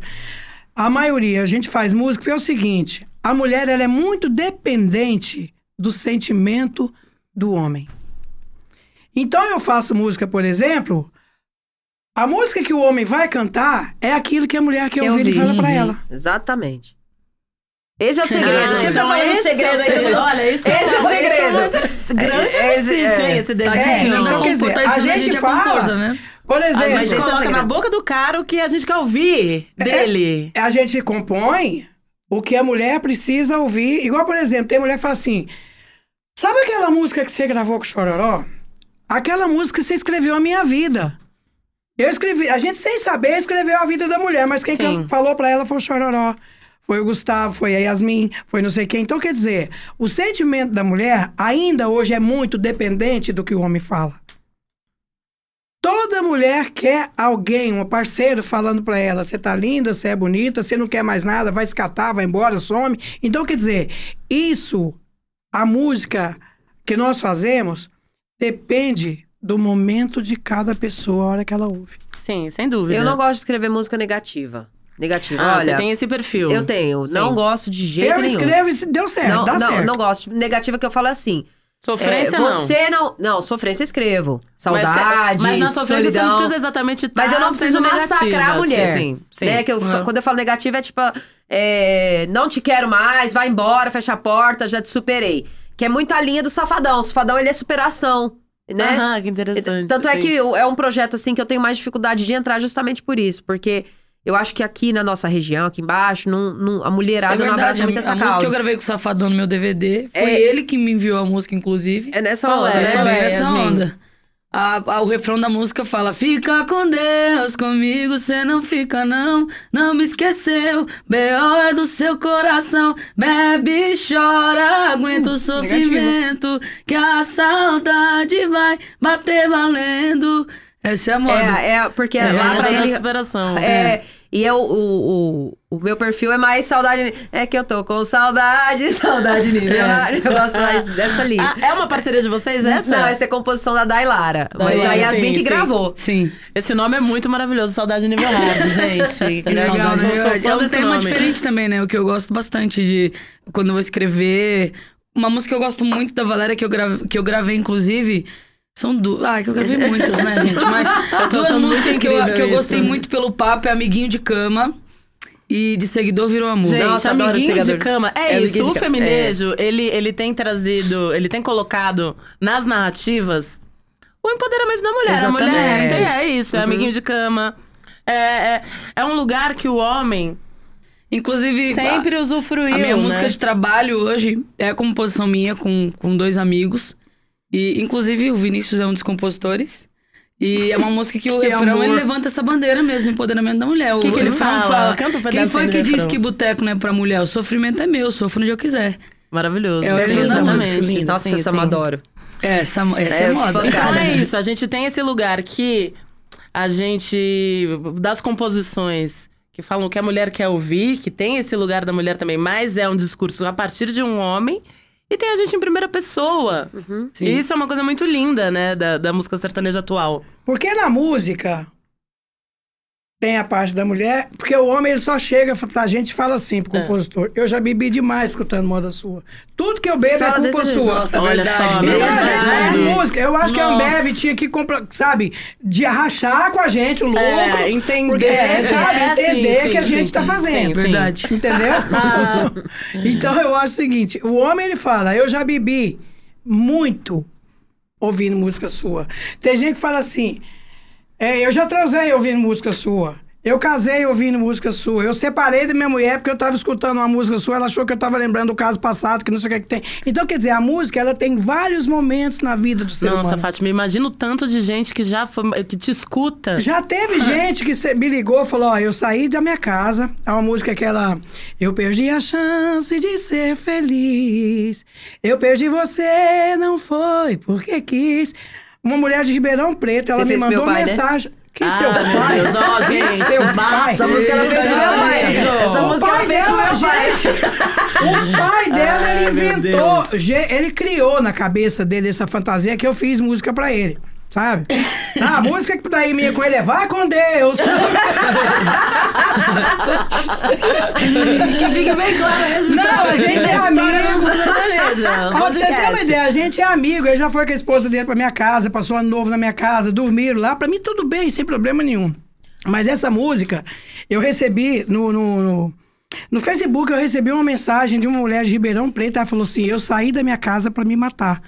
B: A maioria, a gente faz música porque é o seguinte: a mulher ela é muito dependente do sentimento do homem. Então eu faço música, por exemplo, a música que o homem vai cantar é aquilo que a mulher quer
C: Eu
B: ouvir e fala pra
C: Uhum.
B: ela.
C: Exatamente. Esse é o segredo.
A: Ah,
C: Você
A: então
C: tá falando
A: esse
C: segredo
A: é o
C: aí.
A: segredo. Olha, isso
C: Esse é o segredo.
A: grande
C: Esse-
A: exercício,
C: é.
A: hein, esse desenho.
D: ensinando
B: então,
D: a
B: quer dizer, a gente
D: a compor,
B: fala-
D: tá vendo?
B: Por
A: A
B: exemplo,
A: gente
C: é o
A: coloca
C: segredo.
A: na boca do cara o que a gente quer ouvir dele.
B: a gente compõe o que a mulher precisa ouvir. Igual, por exemplo, tem mulher que fala assim: Sabe aquela música que você gravou com o Chororó? Aquela música que você escreveu a minha vida. Eu escrevi, a gente sem saber escreveu a vida da mulher, mas quem que falou pra ela foi o Chororó. Foi o Gustavo, foi a Yasmin, foi não sei quem. Então, quer dizer, o sentimento da mulher ainda hoje é muito dependente do que o homem fala. Toda mulher quer alguém, um parceiro, falando pra ela: você tá linda, você é bonita, você não quer mais nada, vai escatar, vai embora, some. Então, quer dizer, isso, a música que nós fazemos, depende do momento de cada pessoa, a hora que ela ouve.
A: Sim, sem dúvida.
C: Eu não gosto de escrever música negativa. Negativa,
A: Ah,
C: olha.
A: você tem esse perfil.
C: Eu tenho. Não
A: Sim.
C: gosto de jeito
B: eu
C: nenhum.
B: escrevo e deu certo,
C: não,
B: dá
C: não,
B: certo.
C: não gosto. Negativa que eu falo assim.
A: Sofrência
C: é,
A: não.
C: você não. Não, sofrência eu escrevo. Saudade,
A: mas, mas na sofrência
C: solidão.
A: você não precisa exatamente estar
C: Mas eu não preciso massacrar
A: negativa.
C: a mulher.
A: Sim, sim.
C: Né? Que eu, Quando eu falo negativa é tipo, é, não te quero mais, vai embora, fecha a porta, já te superei. Que é muito a linha do safadão. O safadão, ele é superação, né?
A: Aham, que interessante.
C: Tanto é
A: sim.
C: que eu- é um projeto assim que eu tenho mais dificuldade de entrar justamente por isso. Porque eu acho que aqui na nossa região, aqui embaixo, não, não- a mulherada
D: É
C: não
D: verdade,
C: abraça
D: a,
C: muito
D: a
C: essa
D: música que eu
C: causa.
D: gravei com o Safadão no meu DVD, foi
C: É.
D: ele que me enviou a música, inclusive.
C: É nessa
A: Qual
C: onda,
A: é?
C: né?
D: Bem
A: é,
D: nessa onda. A- a- o refrão da música fala: Fica com Deus, comigo cê não fica, não. Não me esqueceu. B.O. é do seu coração. Bebe e chora, aguenta o sofrimento. Que a saudade vai bater valendo. Essa é a moda.
C: É, é porque
A: É,
C: lá
A: nessa
C: pra ele.
A: superação.
C: É, e eu, o, o, o meu perfil é mais saudade. É que eu tô com saudade, saudade nisso. Eu gosto mais dessa linha.
A: Ah, é uma parceria de vocês essa?
C: Não, essa é composição da Dailara. Mas
A: Dailara,
C: a Yasmin
A: sim,
C: que
A: sim.
C: gravou.
D: Sim.
A: Esse nome é muito maravilhoso, Saudade Nível Hard, gente. Que
B: Legal, né?
A: eu sou
D: É um tema
A: nome.
D: diferente também, né? O que eu gosto bastante de quando eu vou escrever. Uma música que eu gosto muito da Valéria, que eu, grave, que eu gravei, inclusive. São duas. Ah, que eu gravei muitas, né, gente? Mas
A: tô
D: duas músicas que eu, que eu
A: isso.
C: né?
D: gostei muito pelo papo é Amiguinho de Cama e de Seguidor Virou Amor.
A: Gente,
C: Nossa,
A: amiguinhos de
C: Segador.
A: cama. É,
C: É,
A: isso. O
C: de
A: feminejo, ele, ele tem trazido, ele tem colocado nas narrativas o empoderamento da mulher. A mulher
D: Exatamente.
A: tem- é isso, é amiguinho de cama. É, é, é um lugar que o homem
D: Inclusive.
A: sempre usufruiu.
D: A minha
A: né?
D: música de trabalho hoje é a composição minha com, com dois amigos. E, inclusive, o Vinícius é um dos compositores. E é uma música que o
B: Que
D: refrão
B: amor.
D: ele levanta essa bandeira mesmo, empoderamento da mulher. O
A: Que que ele
D: refrão
A: fala? Canta um
D: Quem foi que disse que boteco não é pra mulher? O sofrimento é meu, eu sofro onde eu quiser.
A: Maravilhoso.
D: É o refrão da
A: Exatamente.
B: música, linda.
C: Nossa,
A: Sim,
C: essa eu
A: sim.
C: adoro.
D: É, essa, essa é,
C: É,
D: moda.
A: Então é isso, a gente tem esse lugar que a gente. das composições que falam que a mulher quer ouvir, que tem esse lugar da mulher também, mas é um discurso a partir de um homem. E tem a gente em primeira pessoa.
D: Sim.
A: E isso é uma coisa muito linda, né, da, da música sertaneja atual.
B: Porque na música tem a parte da mulher, porque o homem ele só chega pra gente e fala assim
A: É.
B: pro compositor: Eu já bebi demais escutando moda sua. Tudo que eu bebo
C: Fala
B: é culpa sua.
D: Nossa,
A: Olha
D: verdade.
A: só,
B: Então,
A: verdade.
B: as músicas, eu acho que a
D: Nossa.
B: Ambev tinha que comprar, sabe, de rachar com a gente o lucro.
A: É, entender,
B: Porque, é, sabe,
A: é,
B: entender
A: sim,
B: que a gente
A: sim,
B: tá
A: sim,
B: fazendo.
A: sim.
D: Verdade.
B: Entendeu? então eu acho o seguinte: o homem ele fala, eu já bebi muito ouvindo música sua. Tem gente que fala assim: é, eu já transei ouvindo música sua. Eu casei ouvindo música sua. Eu separei da minha mulher porque eu tava escutando uma música sua. Ela achou que eu tava lembrando do caso passado, que não sei o que, é que tem. Então, quer dizer, a música, ela tem vários momentos na vida do ser
A: Nossa,
B: humano.
A: Fátima, imagina o tanto de gente que já foi, que te escuta.
B: Já teve gente que cê- me ligou e falou: Ó, eu saí da minha casa. É uma música aquela. Eu perdi a chance de ser feliz. Eu perdi você, não foi porque quis. Uma mulher de Ribeirão Preto, ela
C: Você
B: me
C: fez pro
B: mandou
C: pai, né?
B: mensagem. Que
A: Ah,
B: seu
A: meu
B: pai?
A: Deus, ó, gente,
B: Seu pai?
C: Essa música ela fez pro meu pai. Essa
B: O
C: música ela
B: pai
C: fez pro
B: dela,
C: meu pai.
B: gente, o pai dela,
A: Ai,
B: ele
A: meu
B: inventou,
A: Deus.
B: ge- ele criou na cabeça dele essa fantasia que eu fiz música pra ele. Sabe? Ah, a música que daí minha com ele é Vai com Deus.
A: Que fique bem claro registrado.
B: Não, a gente é amigo. Ó, pra você ter uma ideia, a gente é amigo. Ele já foi com a esposa dele pra minha casa, passou ano novo na minha casa, dormiram lá. Pra mim, tudo bem, sem problema nenhum. Mas essa música, eu recebi no, no, no, No Facebook eu recebi uma mensagem de uma mulher de Ribeirão Preto. Ela falou assim: Eu saí da minha casa para me matar.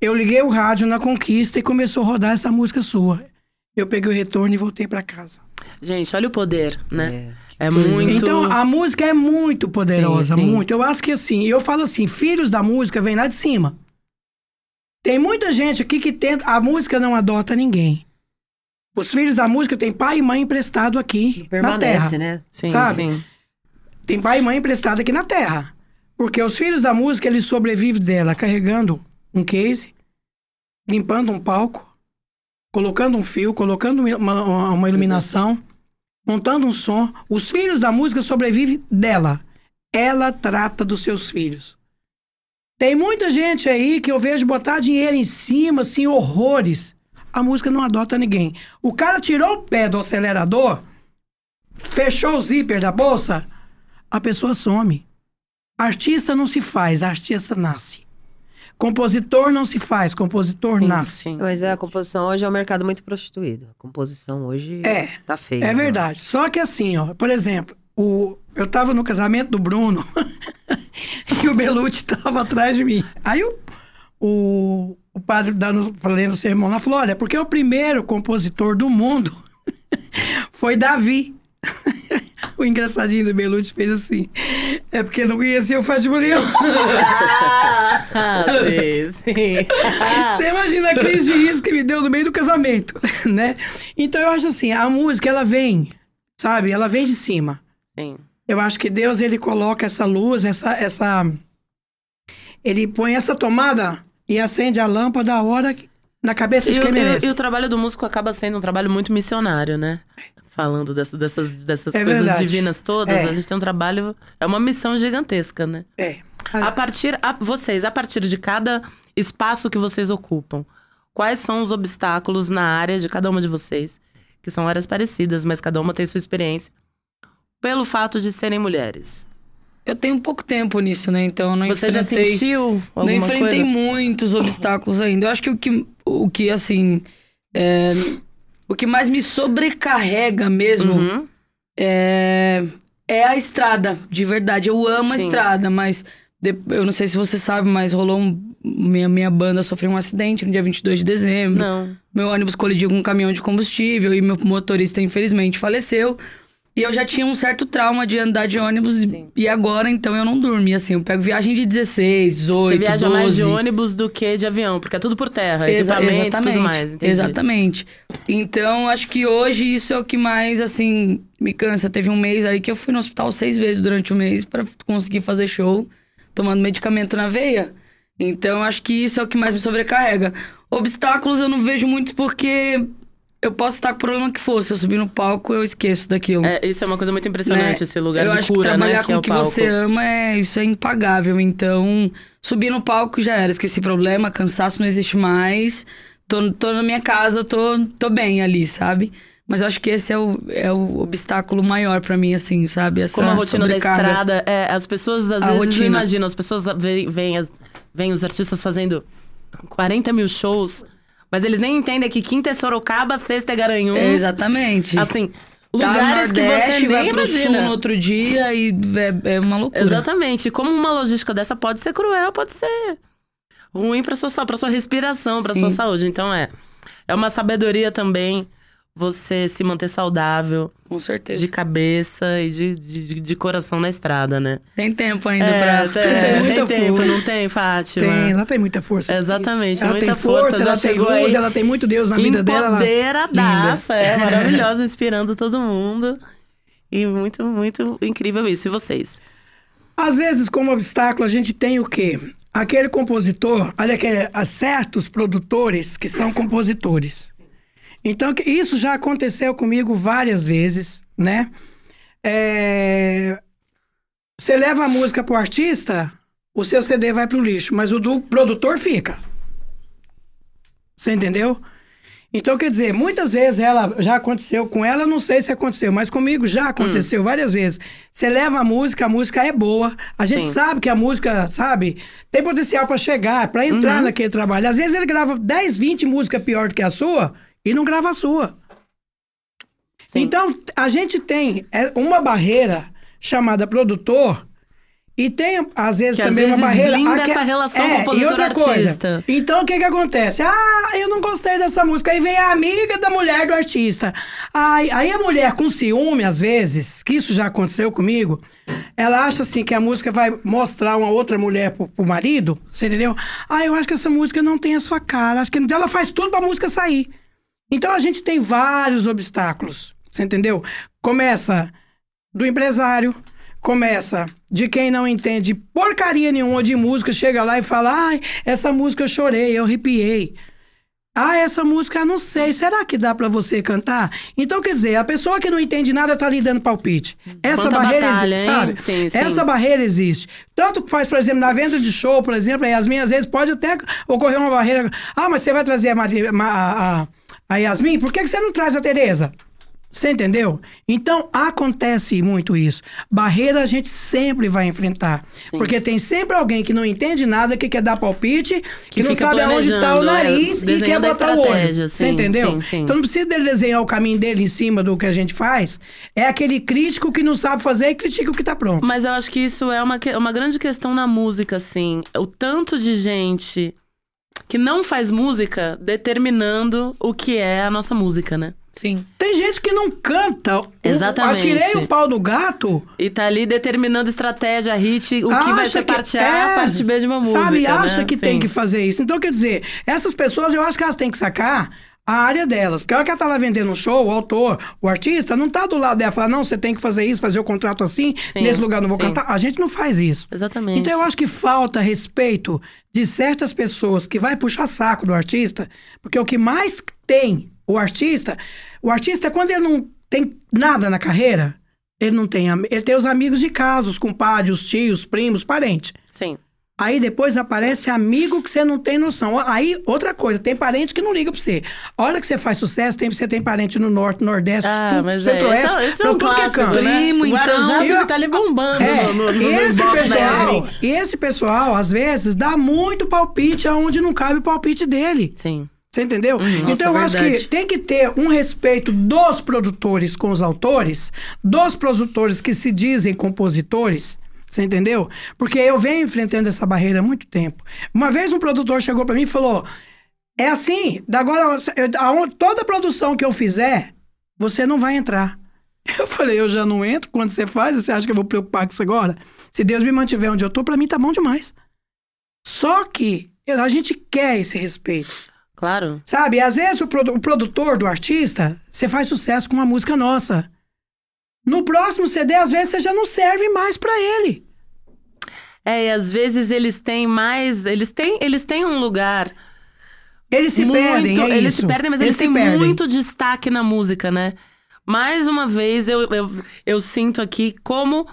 B: Eu liguei o rádio na conquista e começou a rodar essa música sua. Eu peguei o retorno e voltei para casa.
A: Gente, olha o poder, né? É, muito.
B: Então a música é muito poderosa,
A: Sim, sim.
B: muito. Eu acho que assim, eu falo assim: filhos da música vêm lá de cima. Tem muita gente aqui que tenta. A música não adota ninguém. Os filhos da música têm pai e mãe emprestado aqui na terra.
C: Permanece, né?
A: Sim,
B: sabe?
A: sim.
B: Tem pai e mãe emprestado aqui na terra. Porque os filhos da música, eles sobrevivem dela carregando um case, limpando um palco, colocando um fio, colocando uma, uma iluminação, montando um som. Os filhos da música sobrevivem dela. Ela trata dos seus filhos. Tem muita gente aí que eu vejo botar dinheiro em cima, assim, horrores. A música não adota ninguém. O cara tirou o pé do acelerador, fechou o zíper da bolsa, a pessoa some. Artista não se faz, artista nasce. Compositor não se faz, compositor
A: Sim,
B: nasce.
A: sim.
C: Mas é, a composição hoje é um mercado muito prostituído. A composição hoje
B: É,
C: tá feia.
B: É
C: né?
B: verdade. Só que assim, ó, por exemplo, o, eu tava no casamento do Bruno e o Belucci tava atrás de mim. Aí o, o, o padre dando, lendo o sermão lá falou: olha, porque o primeiro compositor do mundo foi Davi. o engraçadinho do Belucci fez assim. É porque não conhecia o Fátima Leão.
A: Ah, sim, sim.
B: Você imagina a crise de riso que me deu no meio do casamento, né? Então eu acho assim, a música ela vem, sabe? Ela vem de cima.
A: sim.
B: Eu acho que Deus ele coloca essa luz, essa essa ele põe essa tomada e acende a lâmpada a hora na cabeça de
A: E,
B: quem
A: o-
B: merece.
A: e o trabalho do músico acaba sendo um trabalho muito missionário, né? Falando dessa- dessas, dessas
B: É
A: coisas
B: verdade.
A: divinas todas,
B: É.
A: a gente tem um trabalho. É uma missão gigantesca, né?
B: É.
A: A partir. a- vocês, a partir de cada espaço que vocês ocupam, quais são os obstáculos na área de cada uma de vocês? Que são áreas parecidas, mas cada uma tem sua experiência. Pelo fato de serem mulheres.
D: Eu tenho pouco tempo nisso, né? Então eu não
A: Você já
D: enfrentei...
A: sentiu alguma
D: Não enfrentei
A: coisa?
D: muitos obstáculos ainda. Eu acho que o que, o que assim. é, o que mais me sobrecarrega mesmo
A: Uhum.
D: é, é a estrada, de verdade. Eu amo a
A: Sim.
D: estrada, mas eu não sei se você sabe, mas rolou um. Minha, minha banda sofreu um acidente no dia 22 de dezembro.
A: Não.
D: Meu ônibus colidiu com um caminhão de combustível e meu motorista, infelizmente, faleceu. E eu já tinha um certo trauma de andar de ônibus e-
A: Sim.
D: e agora, então, eu não durmo. Assim, eu pego viagem de 16, 18,
A: Você viaja
D: 12.
A: mais de ônibus do que de avião, porque é tudo por terra,
D: Exa-
A: equipamento, tudo mais. entendi.
D: Exatamente. Então, acho que hoje isso é o que mais, assim, me cansa. Teve um mês aí que eu fui no hospital seis vezes durante o mês pra conseguir fazer show, tomando medicamento na veia. Então, acho que isso é o que mais me sobrecarrega. Obstáculos eu não vejo muito porque eu posso estar com o problema que for. Se eu subir no palco, eu esqueço daquilo.
A: É, isso é uma coisa muito impressionante,
D: né?
A: esse lugar
D: eu
A: de
D: acho
A: cura,
D: que trabalhar
A: né?
D: com
A: é
D: o que
A: palco.
D: você ama é isso é impagável. Então, subir no palco já era, esqueci problema, cansaço não existe mais. Tô, tô na minha casa, tô, tô bem ali, sabe? Mas eu acho que esse é o, é o obstáculo maior pra mim, assim, sabe? Essa
A: Como a rotina da
D: sobrecarga.
A: estrada, é, as pessoas às
D: A
A: vezes não
D: rotina.
A: imaginam, as pessoas veem, veem, as- veem os artistas fazendo 40 mil shows, mas eles nem entendem que quinta é Sorocaba, sexta é Garanhuns.
D: É, exatamente.
A: Assim,
D: Tá no
A: lugares que
D: Nordeste,
A: você
D: vai
A: nem
D: pro sul
A: imagina.
D: no outro dia e é, é uma loucura.
A: Exatamente. E como uma logística dessa pode ser cruel, pode ser ruim pra sua, pra sua respiração, pra
D: Sim.
A: sua saúde. Então é. É uma sabedoria também você se manter saudável,
D: Com certeza.
A: de cabeça e de, de, de coração na estrada, né?
D: Tem tempo ainda
A: É,
D: pra.
A: tem,
B: Tem
A: tem,
B: muita
A: tempo,
B: força.
A: não tem, Fátima?
B: Tem, ela tem muita força.
A: Exatamente,
B: Ela
A: muita
B: tem força,
A: força,
B: ela tem luz, ela tem muito Deus na vida dela. ela-
A: Empoderadaça, é maravilhosa, inspirando todo mundo. E muito, muito incrível isso. E vocês?
B: Às vezes, como obstáculo, a gente tem o quê? Aquele compositor, olha que há certos produtores que são compositores. Então, isso já aconteceu comigo várias vezes, né? É, Você leva a música pro artista, o seu CD vai pro lixo, mas o do produtor fica. Você entendeu? Então, quer dizer, muitas vezes ela já aconteceu com ela, não sei se aconteceu, mas comigo já aconteceu várias vezes. Você leva a música, a música é boa, a gente
A: Sim.
B: sabe que a música, sabe, tem potencial pra chegar, pra entrar
A: Uhum.
B: naquele trabalho. Às vezes ele grava 10, 20 músicas pior do que a sua e não grava a sua.
A: Sim.
B: Então, a gente tem é, uma barreira chamada produtor. E tem, às vezes,
A: Que às
B: também uma
A: vezes
B: barreira.
A: blinda
B: que-
A: essa relação
B: é, e outra coisa.
A: compositor-artista.
B: Então, o que que acontece? Ah, eu não gostei dessa música. Aí vem a amiga da mulher do artista. Aí, aí a mulher, com ciúme, às vezes, que isso já aconteceu comigo, ela acha assim que a música vai mostrar uma outra mulher pro, pro marido, você entendeu? Ah, eu acho que essa música não tem a sua cara. Acho que ela faz tudo pra música sair. Então a gente tem vários obstáculos, você entendeu? Começa do empresário, começa de quem não entende porcaria nenhuma de música, chega lá e fala: ai, essa música eu chorei, eu arrepiei. Ah, essa música não sei, será que dá pra você cantar? Então, quer dizer, a pessoa que não entende nada tá lhe dando palpite. Essa
A: Quanta
B: barreira
A: batalha,
B: existe,
A: hein?
B: sabe?
A: Sim, sim.
B: Essa barreira existe. Tanto que faz, por exemplo, na venda de show, por exemplo, aí as minhas vezes pode até ocorrer uma barreira. Ah, mas você vai trazer a, Maria, Ma- a, a, a Yasmin? Por que, que você não traz a Tereza? Você entendeu? Então acontece muito isso. Barreira a gente sempre vai enfrentar. Porque tem sempre alguém que não entende nada, que quer dar palpite, que,
A: Que
B: não sabe aonde está o
A: é,
B: nariz e quer botar o olho.
A: estratégia,
B: Você
A: sim,
B: entendeu?
A: sim, sim.
B: Então não precisa dele desenhar o caminho dele em cima do que a gente faz. É aquele crítico que não sabe fazer e critica o que está pronto.
A: Mas eu acho que isso é uma, uma grande questão na música, assim. O tanto de gente que não faz música determinando o que é a nossa música, né?
D: Sim.
B: Tem gente que não canta.
A: Exatamente.
B: Atirei o pau do gato.
A: E tá ali determinando estratégia, hit, o que vai ser parte A,
B: é,
A: parte B de uma música.
B: Sabe, acha
A: né?
B: que tem
A: Sim.
B: que fazer isso. Então, quer dizer, essas pessoas, eu acho que elas têm que sacar a área delas. Porque a hora que ela tá lá vendendo um show, o autor, o artista, não tá do lado dela falar, não, você tem que fazer isso, fazer o contrato assim,
A: Sim,
B: nesse lugar não vou
A: sim.
B: cantar. A gente não faz isso.
A: Exatamente.
B: Então eu acho que falta respeito de certas pessoas que vai puxar saco do artista, porque o que mais tem o artista, o artista quando ele não tem nada na carreira, ele não tem, ele tem os amigos de casa, os compadres, os tios, primos, parentes.
A: Sim.
B: Aí depois aparece amigo que você não tem noção. Aí, outra coisa, tem parente que não liga pra você. A hora que você faz sucesso, tem, você tem parente no norte, nordeste,
A: Ah,
B: sul,
A: mas é,
B: centro-oeste,
A: esse é, esse é um
B: tudo que é
A: clássico,
B: canto.
A: né?
D: Primo, então.
A: Guarujá deve
B: eu-
A: tá ali bombando
B: É,
A: no, no, no, no
B: esse
A: inbox da
B: pessoal, e esse pessoal, às vezes, dá muito palpite aonde não cabe o palpite dele.
A: Sim.
B: Você entendeu?
D: nossa,
B: então eu acho que tem que ter um respeito dos produtores com os autores, dos produtores que se dizem compositores. Você entendeu? Porque eu venho enfrentando essa barreira há muito tempo. Uma vez um produtor chegou pra mim e falou: É assim, da agora eu- toda produção que eu fizer, você não vai entrar. Eu falei, eu já não entro quando você faz, você acha que eu vou preocupar com isso agora? Se Deus me mantiver onde eu tô, pra mim tá bom demais. Só que a gente quer esse respeito.
A: Claro.
B: Sabe, às vezes o, produ- o produtor do artista, você faz sucesso com uma música nossa. No próximo CD, às vezes, você já não serve mais pra ele.
A: É, e às vezes eles têm mais. Eles têm, eles têm um lugar.
B: Eles se
A: muito,
B: perdem, é
A: Eles
B: isso.
A: se perdem, mas eles,
B: se
A: têm muito destaque na música, né? Mais uma vez, eu, eu, eu sinto aqui como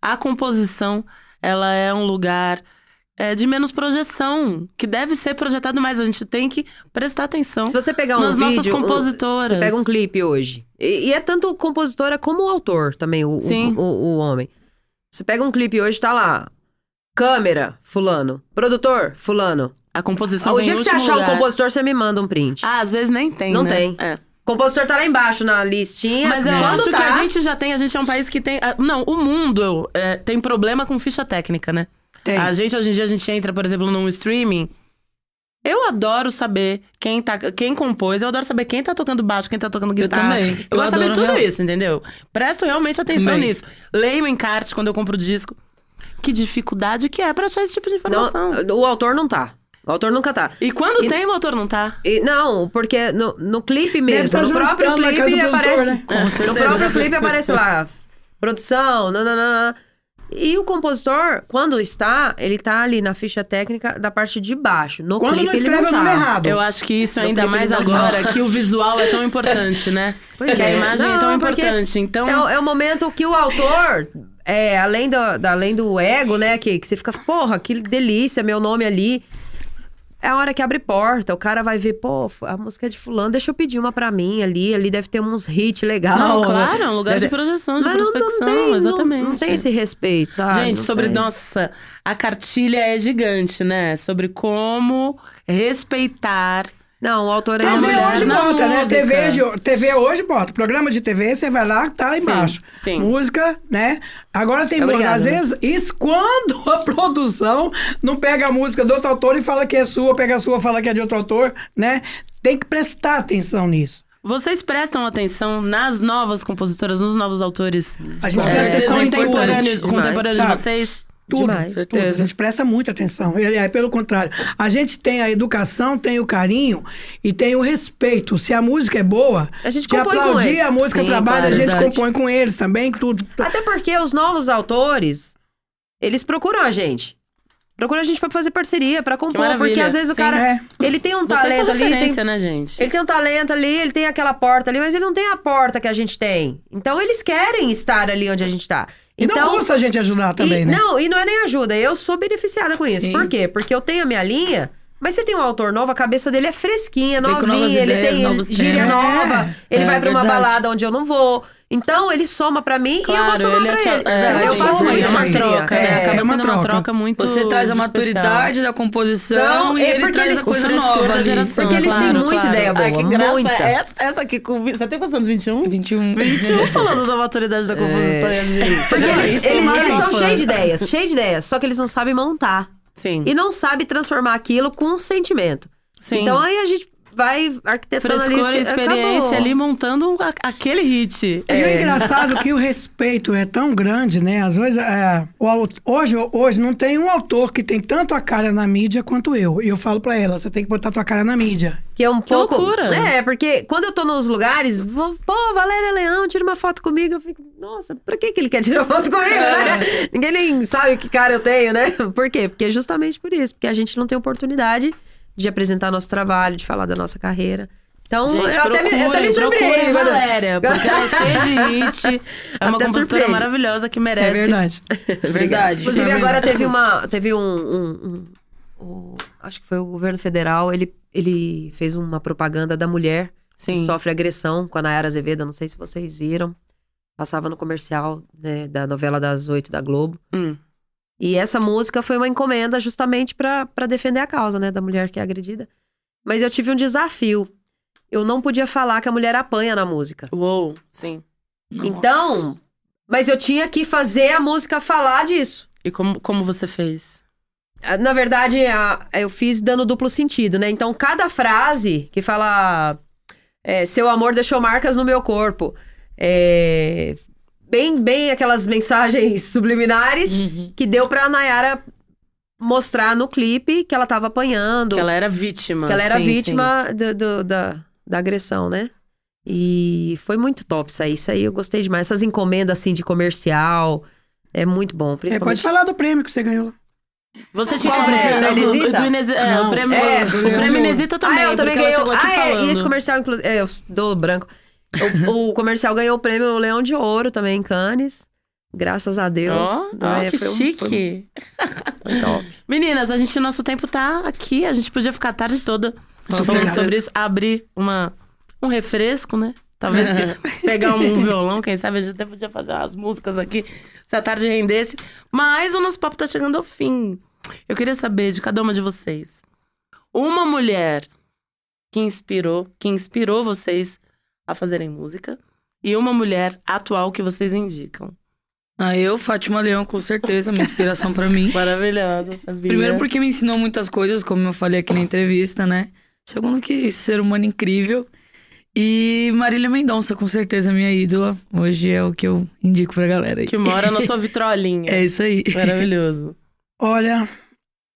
A: a composição ela é um lugar é, de menos projeção, que deve ser projetado mais. A gente tem que prestar atenção
C: Se você pegar um
A: nas
C: vídeo,
A: nossas
C: um-
A: compositoras.
C: você pega um clipe hoje. E, e é tanto compositora como o autor também, o, o-. O, o homem. Você pega um clipe hoje, tá lá. Câmera, fulano. Produtor, fulano.
A: A composição
C: o dia que você achar
A: lugar.
C: o compositor, você me manda um print.
A: Ah, às vezes nem tem,
C: Não
A: né?
C: tem.
A: É.
C: O compositor tá lá embaixo na listinha.
A: Mas eu
C: quando
A: acho
C: tá,
A: que a gente já tem, a gente é um país que tem. ah, Não, o mundo é, tem problema com ficha técnica, né?
B: Tem.
A: A gente, hoje em dia, a gente entra, por exemplo, num streaming. Eu adoro saber quem, tá, quem compôs, eu adoro saber quem tá tocando baixo, quem tá tocando guitarra.
D: também.
A: Eu,
D: Eu
A: gosto de saber tudo
D: real-
A: isso, entendeu? Presto realmente atenção
D: Também.
A: nisso. Leio encarte quando eu compro o disco. Que dificuldade que é pra achar esse tipo de informação.
C: Não, o autor não tá. O autor nunca tá.
A: E quando
C: E-
A: tem, o autor não tá.
C: E- não, porque no, no clipe mesmo, no próprio clipe
B: produtor,
C: aparece.
B: né?
A: Com
C: No próprio clipe aparece lá, produção, nananana. E o compositor, quando está, ele tá ali na ficha técnica da parte de baixo. No
B: Quando
C: clipe
B: não
C: ele
B: escreve
C: não
B: o
C: tá.
B: nome errado.
A: Eu acho que isso
C: No
A: ainda mais
C: não
A: agora, que o visual é tão importante, né?
C: Pois
A: que a
C: é.
A: imagem é
C: Não,
A: tão
C: porque
A: importante. Então,
C: É, o- é o momento que o autor, é, além, do, da- além do ego, né? Que, que você fica, porra, que delícia, meu nome ali. É a hora que abre porta, o cara vai ver, pô, a música é de fulano, deixa eu pedir uma pra mim ali, ali deve ter uns hits legal.
A: Não, claro, é um lugar de
C: Deve-
A: projeção, de
C: Mas não- não
A: prospecção,
C: tem-
A: exatamente.
C: Tem esse respeito, sabe?
A: Gente, sobre.
C: tem.
A: Nossa, a cartilha é gigante, né? Sobre como respeitar
C: Não, o autor é
B: TV
A: mulher
B: hoje
A: na
B: bota, né?
A: música.
B: TV, de- TV hoje bota. Programa de TV, você vai lá, tá embaixo.
A: sim.
B: Música, né? Agora tem música.
C: Obrigada.
B: Às vezes, isso quando a produção não pega a música do outro autor e fala que é sua, pega a sua e fala que é de outro autor, né? Tem que prestar atenção nisso.
A: Vocês prestam atenção nas novas compositoras, nos novos autores?
B: A gente
A: Com
B: presta atenção em
A: contemporâneos,
C: tudo.
A: contemporâneos de vocês?
B: Tudo,
C: Demais.
B: tudo. A gente presta muita atenção. E, é, pelo contrário, a gente tem a educação, tem o carinho e tem o respeito. Se a música é boa,
C: A gente
B: de
C: compõe com
B: aplaudir
C: eles.
B: a música
C: Sim,
B: trabalha,
C: claro,
B: a gente
C: verdade.
B: compõe com eles também, tudo.
C: Até porque os novos autores, eles procuram a gente. Procuram a gente pra fazer parceria, pra compor. Porque às vezes o
A: Sim,
C: cara,
B: é.
C: ele tem um
A: Vocês
C: talento ali, tem,
A: referência, né, gente?
C: ele tem um talento ali, ele tem aquela porta ali, mas ele não tem a porta que a gente tem. Então eles querem estar ali onde a gente tá.
B: E
C: Então,
B: não custa a gente ajudar também,
C: e,
B: né?
C: Não, e não é nem ajuda. Eu sou beneficiada com isso.
D: Sim.
C: Por quê? Porque eu tenho a minha linha, mas você tem um autor novo, a cabeça dele é fresquinha, novinha, ele
D: ideias,
C: tem gíria
D: temas.
C: nova, ele
D: É,
C: vai pra uma
D: verdade.
C: balada onde eu não vou. Então ele soma pra mim e eu
A: Claro,
C: vou somar
A: ele
C: pra
A: é
C: ele.
A: é,
C: eu
A: sim,
C: faço
A: sim,
C: uma
A: é uma troca, né?
C: É,
A: Acaba
B: é uma
A: sendo uma
B: troca.
A: troca muito
D: Você traz a
A: especial.
D: maturidade da composição
C: Não,
D: e
C: é
D: ele
C: porque
D: traz
C: ele-
D: a coisa nova
A: da geração.
C: Porque eles têm
A: claro,
C: muita
A: claro.
C: ideia boa,
A: Ai, que graça.
C: muita.
A: Essa, essa aqui com... Você tem quantos anos? 21?
D: 21.
A: 21 falando da maturidade da composição.
C: É. Porque eles,
A: é
C: eles- eles são cheios de ideias, cheios de ideias, só que eles não sabem montar.
A: Sim.
C: E não sabem transformar aquilo com um sentimento.
A: Sim.
C: Então aí a gente vai arquitetando ali.
A: E experiência
C: acabou.
A: ali montando a- aquele hit.
B: E o engraçado é que o respeito é tão grande, né? Às vezes, é, hoje, hoje não tem um autor que tem tanto a cara na mídia quanto eu. E eu falo pra ela, você tem que botar tua cara na mídia.
C: Que é um pouco.
A: loucura.
C: É, porque quando eu tô nos lugares, vou, pô, Valéria Leão, tira uma foto comigo. Eu fico, nossa, pra que, que ele quer tirar foto comigo, né? Ninguém nem sabe que cara eu tenho, né? Por quê? Porque é justamente por isso. Porque a gente não tem oportunidade de apresentar nosso trabalho, de falar da nossa carreira. Então,
A: Gente,
C: eu, até me, eu até me
A: Valéria, porque ela é cheia de hit. É uma
C: Até
A: compositora
C: surpreende.
A: maravilhosa que merece.
B: É verdade.
D: Verdade.
C: Inclusive,
B: É
C: agora
B: verdade.
C: teve uma. Teve um. um- um- o- acho que foi o governo federal, ele, ele fez uma propaganda da mulher que
A: Sim.
C: sofre agressão com a Nayara Azevedo. Não sei se vocês viram. Passava no comercial né, da novela das oito da Globo.
A: Hum.
C: E essa música foi uma encomenda justamente pra pra defender a causa, né, da mulher que é agredida. Mas eu tive um desafio. Eu não podia falar que a mulher apanha na música.
A: Uou, sim.
D: Nossa.
C: Então, mas eu tinha que fazer a música falar disso.
A: E como, como você fez?
C: Na verdade, a- eu fiz dando duplo sentido, né? Então, cada frase que fala é, seu amor deixou marcas no meu corpo. é, bem, bem aquelas mensagens subliminares
D: Uhum.
C: que deu pra Nayara mostrar no clipe que ela tava apanhando.
A: Que ela era vítima.
C: que ela era
A: sim,
C: vítima do- do- da, da agressão, né? E foi muito top isso aí. Isso aí eu gostei demais. Essas encomendas assim de comercial. É muito bom,
B: É,
C: principalmente.
B: pode falar do prêmio que você ganhou.
A: sim. Você tinha
C: Qual
A: que
C: prêmio? Da Inesita?
A: Do Inesi- é, o prêmio,
C: É,
A: o prêmio. Inesita também,
C: ah, eu também ganhei. Ah, é,
A: falando.
C: e esse comercial, inclusive. É, eu dou branco. O, o comercial ganhou o prêmio Leão de Ouro também em Cannes. Graças a Deus.
A: Ó, ó,
C: É,
A: que
C: foi um-
A: chique.
C: Foi, foi top.
A: Meninas, a gente, nosso tempo tá aqui. A gente podia ficar a tarde toda falando sobre isso. Abrir uma, um refresco, né? Talvez pegar um violão, quem sabe a gente até podia fazer umas músicas aqui, se a tarde rendesse. Mas o nosso papo tá chegando ao fim. Eu queria saber de cada uma de vocês. Uma mulher que inspirou, que inspirou vocês a fazerem música. E uma mulher atual que vocês indicam.
D: Ah, eu, Fátima Leão, com certeza, uma inspiração pra mim.
A: Maravilhosa, sabia?
D: Primeiro porque me ensinou muitas coisas, como eu falei aqui na entrevista, né? Segundo que ser humano incrível. E Marília Mendonça, com certeza, minha ídola. Hoje é o que eu indico pra galera aí.
A: Que mora na sua vitrolinha.
D: É isso aí.
A: Maravilhoso.
B: Olha,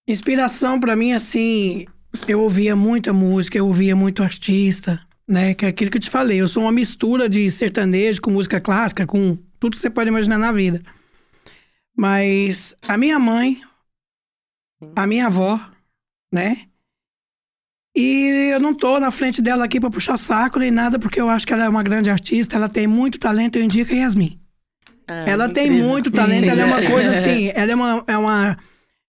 B: inspiração pra mim, assim, eu ouvia muita música, eu ouvia muito artista, né? Que é aquilo que eu te falei. Eu sou uma mistura de sertanejo com música clássica, com tudo que você pode imaginar na vida. Mas a minha mãe, a minha avó, né? E eu não tô na frente dela aqui pra puxar saco nem nada, porque eu acho que ela é uma grande artista, ela tem muito talento, eu indico a Yasmin.
A: Ah,
B: Ela tem
A: incrível.
B: muito talento, ela é uma coisa assim, ela é uma, é uma,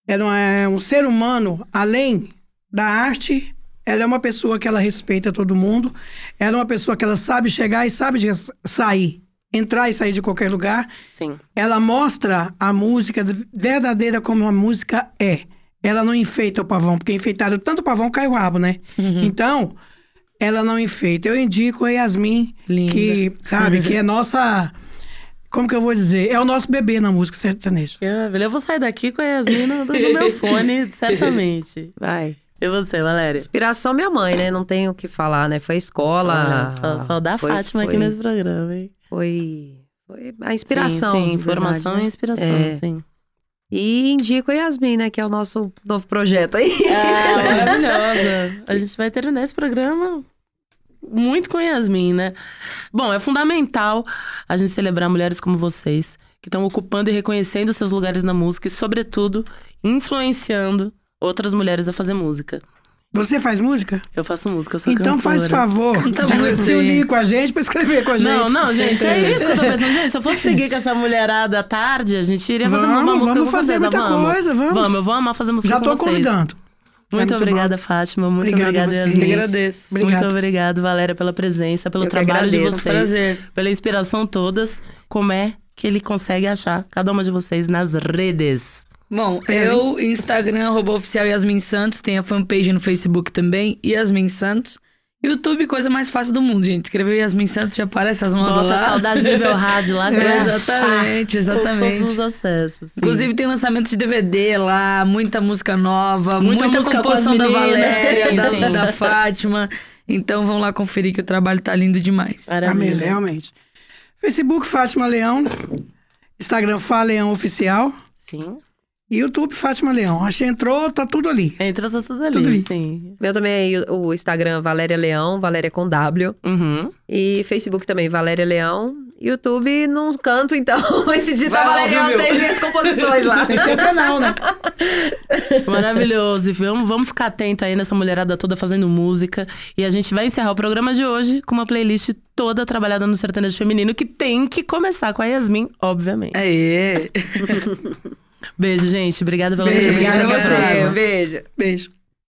B: ela é um ser humano além da arte. Ela é uma pessoa que ela respeita todo mundo. Ela é uma pessoa que ela sabe chegar e sabe sair, entrar e sair de qualquer lugar.
A: Sim.
B: Ela mostra a música verdadeira como a música é. ela não enfeita o pavão, porque enfeitado tanto o pavão cai o rabo, né?
D: Uhum.
B: Então, ela não enfeita. Eu indico a Yasmin,
D: Linda.
B: que, sabe, que é nossa. Como que eu vou dizer? É o nosso bebê na música sertaneja.
A: Ah. Eu vou sair daqui com a Yasmin no, no meu fone, certamente.
C: Vai.
A: E você, Valéria?
C: Inspiração minha mãe, né? Não tenho o que falar, né? Foi a escola.
A: Olha, só, só dá
C: foi-
A: Fátima aqui
C: foi-
A: nesse programa, hein?
C: Foi, foi a inspiração.
A: Sim, sim informação
C: verdade,
A: e
C: né?
A: inspiração,
C: É.
A: sim.
C: E indico a Yasmin, né? Que é o nosso novo projeto aí.
A: Ah, maravilhosa. A gente vai terminar esse programa muito com Yasmin, né? Bom, é fundamental a gente celebrar mulheres como vocês, que estão ocupando e reconhecendo seus lugares na música e, sobretudo, influenciando outras mulheres a fazer música.
B: Você faz música?
A: Eu faço música, eu sou
B: Então faz
A: cantora.
B: favor
D: Canta
B: de
D: muito
B: se unir com a gente pra escrever com a gente.
A: Não, não, gente, é isso que eu tô pensando. Gente, se eu fosse seguir com essa mulherada à tarde, a gente iria fazer uma
B: Vamos,
A: música
B: vamos
A: com
B: fazer
A: certeza.
B: muita
A: vamos.
B: coisa, vamos.
A: Vamos, eu vou amar fazer música
B: Já
A: com
B: tô
A: vocês.
B: convidando.
A: Muito,
B: muito
A: obrigada, Fátima. Muito obrigada,
B: vocês.
A: Yasmin.
D: Agradeço.
B: Obrigado.
A: Muito obrigado, Valéria, pela presença, pelo
C: Eu
A: trabalho de vocês.
D: Prazer.
A: Pela inspiração todas. Como é que ele consegue achar cada uma de vocês nas redes?
D: Bom, eu, Instagram, arroba oficial Yasmin Santos, tem a fanpage no Facebook também, Yasmin Santos. YouTube, coisa mais fácil do mundo, gente. Escreveu Yasmin Santos, já aparece as mãos
A: Bota
D: lá.
A: saudade nível rádio lá.
D: É, exatamente, exatamente.
A: Todos os acessos. sim.
D: Inclusive tem lançamento de DVD lá, muita música nova,
A: Muita
D: muita,
A: música com
D: composição da. Valéria, da,
A: sim.
D: da Fátima. Então vão lá conferir que o trabalho tá lindo demais.
B: Amém,
A: Maravilha.
B: realmente. Facebook Fátima Leão. Instagram Fá Leão Oficial.
A: Sim.
B: E YouTube Fátima Leão. Acho que entrou, tá tudo ali.
A: Entra tá tudo ali,
B: Tudo ali.
A: sim.
C: Meu também é o Instagram Valéria Leão, Valéria com W.
A: Uhum.
C: E Facebook também, Valéria Leão. YouTube não canto, então. Esse dia tá Valéria Leão, tem minhas composições lá.
B: Tem seu canal, né?
A: Maravilhoso. E vamos, vamos ficar atento aí nessa mulherada toda fazendo música. E a gente vai encerrar o programa de hoje com uma playlist toda trabalhada no sertanejo feminino, que tem que começar com a Yasmin, obviamente.
D: Aê!
A: Beijo, gente. Obrigada pela
B: Beijo, obrigada a você.
C: Beijo.
B: Beijo.